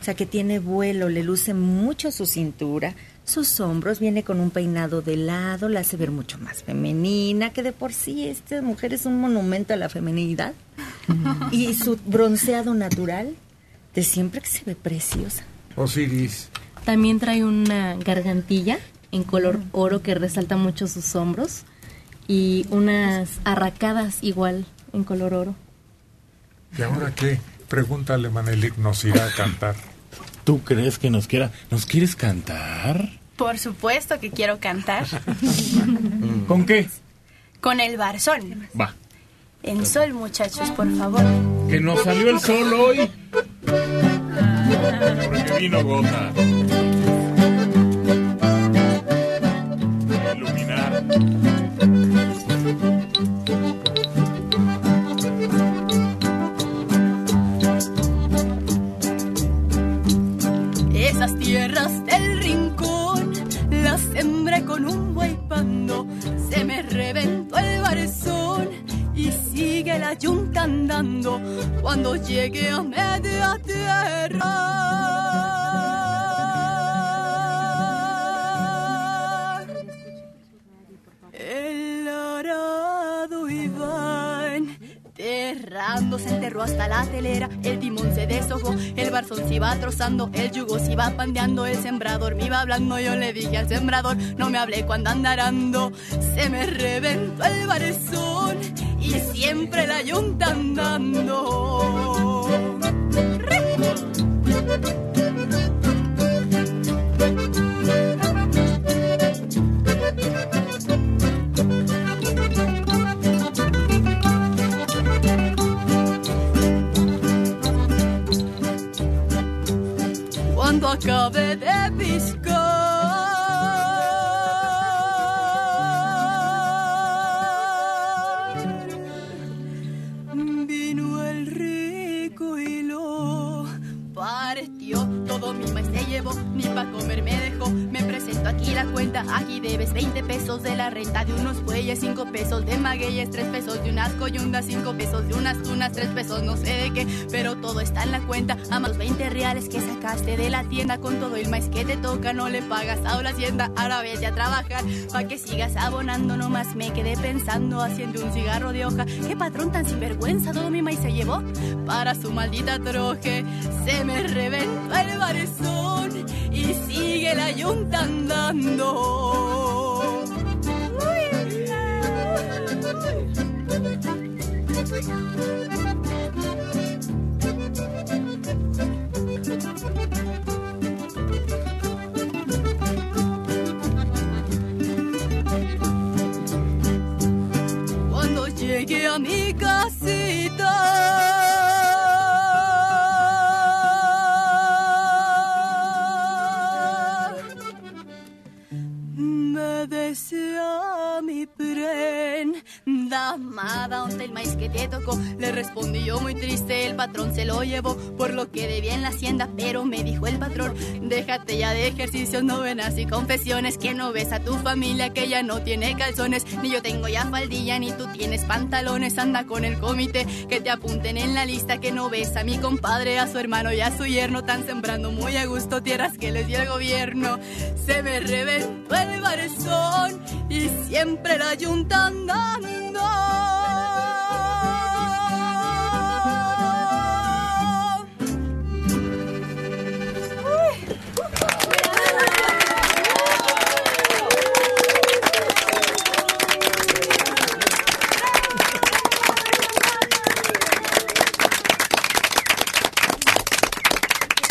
o sea que tiene vuelo, le luce mucho su cintura, sus hombros, viene con un peinado de lado, la hace ver mucho más femenina, que de por sí esta mujer es un monumento a la feminidad. y su bronceado natural, de siempre que se ve preciosa. Osiris, También trae una gargantilla en color oro que resalta mucho sus hombros y unas arracadas igual en color oro. ¿Y ahora qué? Pregúntale, Manelik, nos irá a cantar. ¿Tú crees que nos quiera? ¿Nos quieres cantar? Por supuesto que quiero cantar. ¿Con qué? Con el barzón. Va. En sol, muchachos, por favor. Que nos salió el sol hoy. Porque vino gota. Iluminar. Tierras del rincón las sembré con un buey pando. Se me reventó el barzón y sigue la yunta andando cuando llegue a media tierra. Derrando se enterró hasta la telera, el timón se deshojó, el barzón se iba trozando, el yugo se iba pandeando, el sembrador me iba hablando, yo le dije al sembrador, no me hable cuando andarando, se me reventó el barzón y siempre la yunta andando. Cuando acabe de piscar, vino el rico y lo partió. Todo mi maíz se llevó, ni pa' comer me dejó. Me aquí la cuenta, aquí debes 20 pesos de la renta de unos bueyes, 5 pesos de magueyes, 3 pesos de unas coyundas, 5 pesos de unas tunas, 3 pesos no sé de qué, pero todo está en la cuenta. A los 20 reales que sacaste de la tienda con todo el maíz que te toca, no le pagas a la hacienda. Ahora vete a trabajar pa' que sigas abonando. Nomás me quedé pensando haciendo un cigarro de hoja. Qué patrón tan sinvergüenza, todo mi maíz se llevó para su maldita troje. Se me reventó el barzón la yunta andando. Cuando llegué a mi casita, amada, ¿dónde el maíz que te tocó? Le respondí yo muy triste, el patrón se lo llevó por lo que debía en la hacienda, pero me dijo el patrón, déjate ya de ejercicios, novenas y confesiones, que no ves a tu familia que ya no tiene calzones, ni yo tengo ya faldilla, ni tú tienes pantalones, anda con el comité, que te apunten en la lista, que no ves a mi compadre, a su hermano y a su yerno, tan sembrando muy a gusto tierras que les dio el gobierno, se me reventó el barzón y siempre la yunta andando.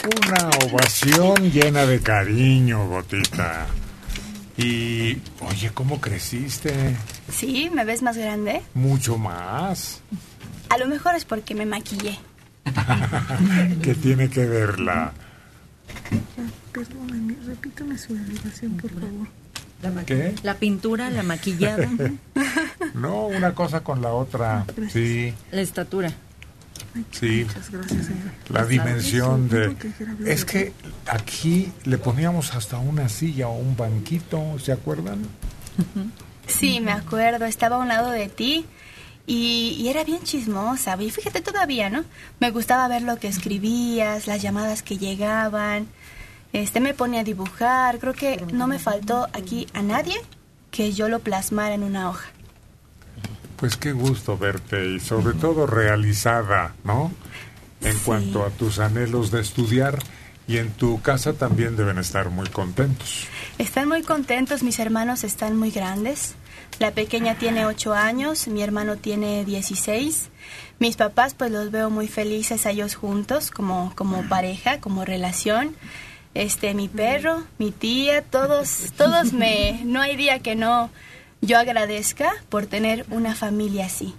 Una ovación llena de cariño, Gotita. Y, oye, ¿cómo creciste? Sí, ¿me ves más grande? Mucho más. A lo mejor es porque me maquillé. que tiene que verla. Perdóname, repítame su delegación, por favor. La, ¿Qué? la pintura, la maquillada, No, una cosa con la otra. Sí, la estatura. Sí. Muchas gracias, señora. La dimensión Eso, de... Es que aquí le poníamos hasta una silla o un banquito, ¿se acuerdan? Sí, me acuerdo, estaba a un lado de ti y, y era bien chismosa. Y fíjate todavía, ¿no? Me gustaba ver lo que escribías, las llamadas que llegaban. Este me ponía a dibujar. Creo que no me faltó aquí a nadie que yo lo plasmara en una hoja. Pues qué gusto verte y sobre todo realizada, ¿no? En cuanto a tus anhelos de estudiar y en tu casa también deben estar muy contentos. Están muy contentos, mis hermanos están muy grandes. La pequeña tiene 8 años, mi hermano tiene 16. Mis papás pues los veo muy felices a ellos juntos como, como pareja, como relación. Este, mi perro, mi tía, todos, todos me, no hay día que no yo agradezca por tener una familia así.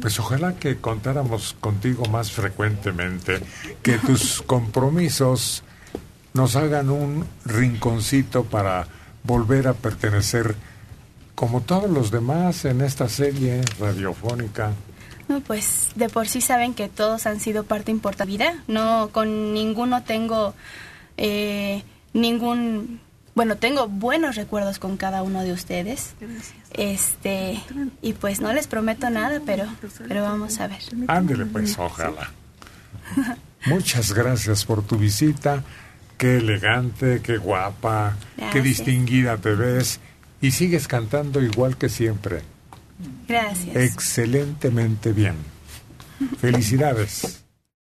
Pues ojalá que contáramos contigo más frecuentemente, que tus compromisos nos hagan un rinconcito para volver a pertenecer como todos los demás en esta serie radiofónica. No, pues de por sí saben que todos han sido parte importante de mi vida. No, con ninguno tengo eh, ningún, bueno, tengo buenos recuerdos con cada uno de ustedes. Este, y pues no les prometo nada, pero, pero vamos a ver. Ándele pues, ojalá. Muchas gracias por tu visita. Qué elegante, qué guapa, qué Gracias. distinguida te ves y sigues cantando igual que siempre. Gracias. Excelentemente bien. Felicidades.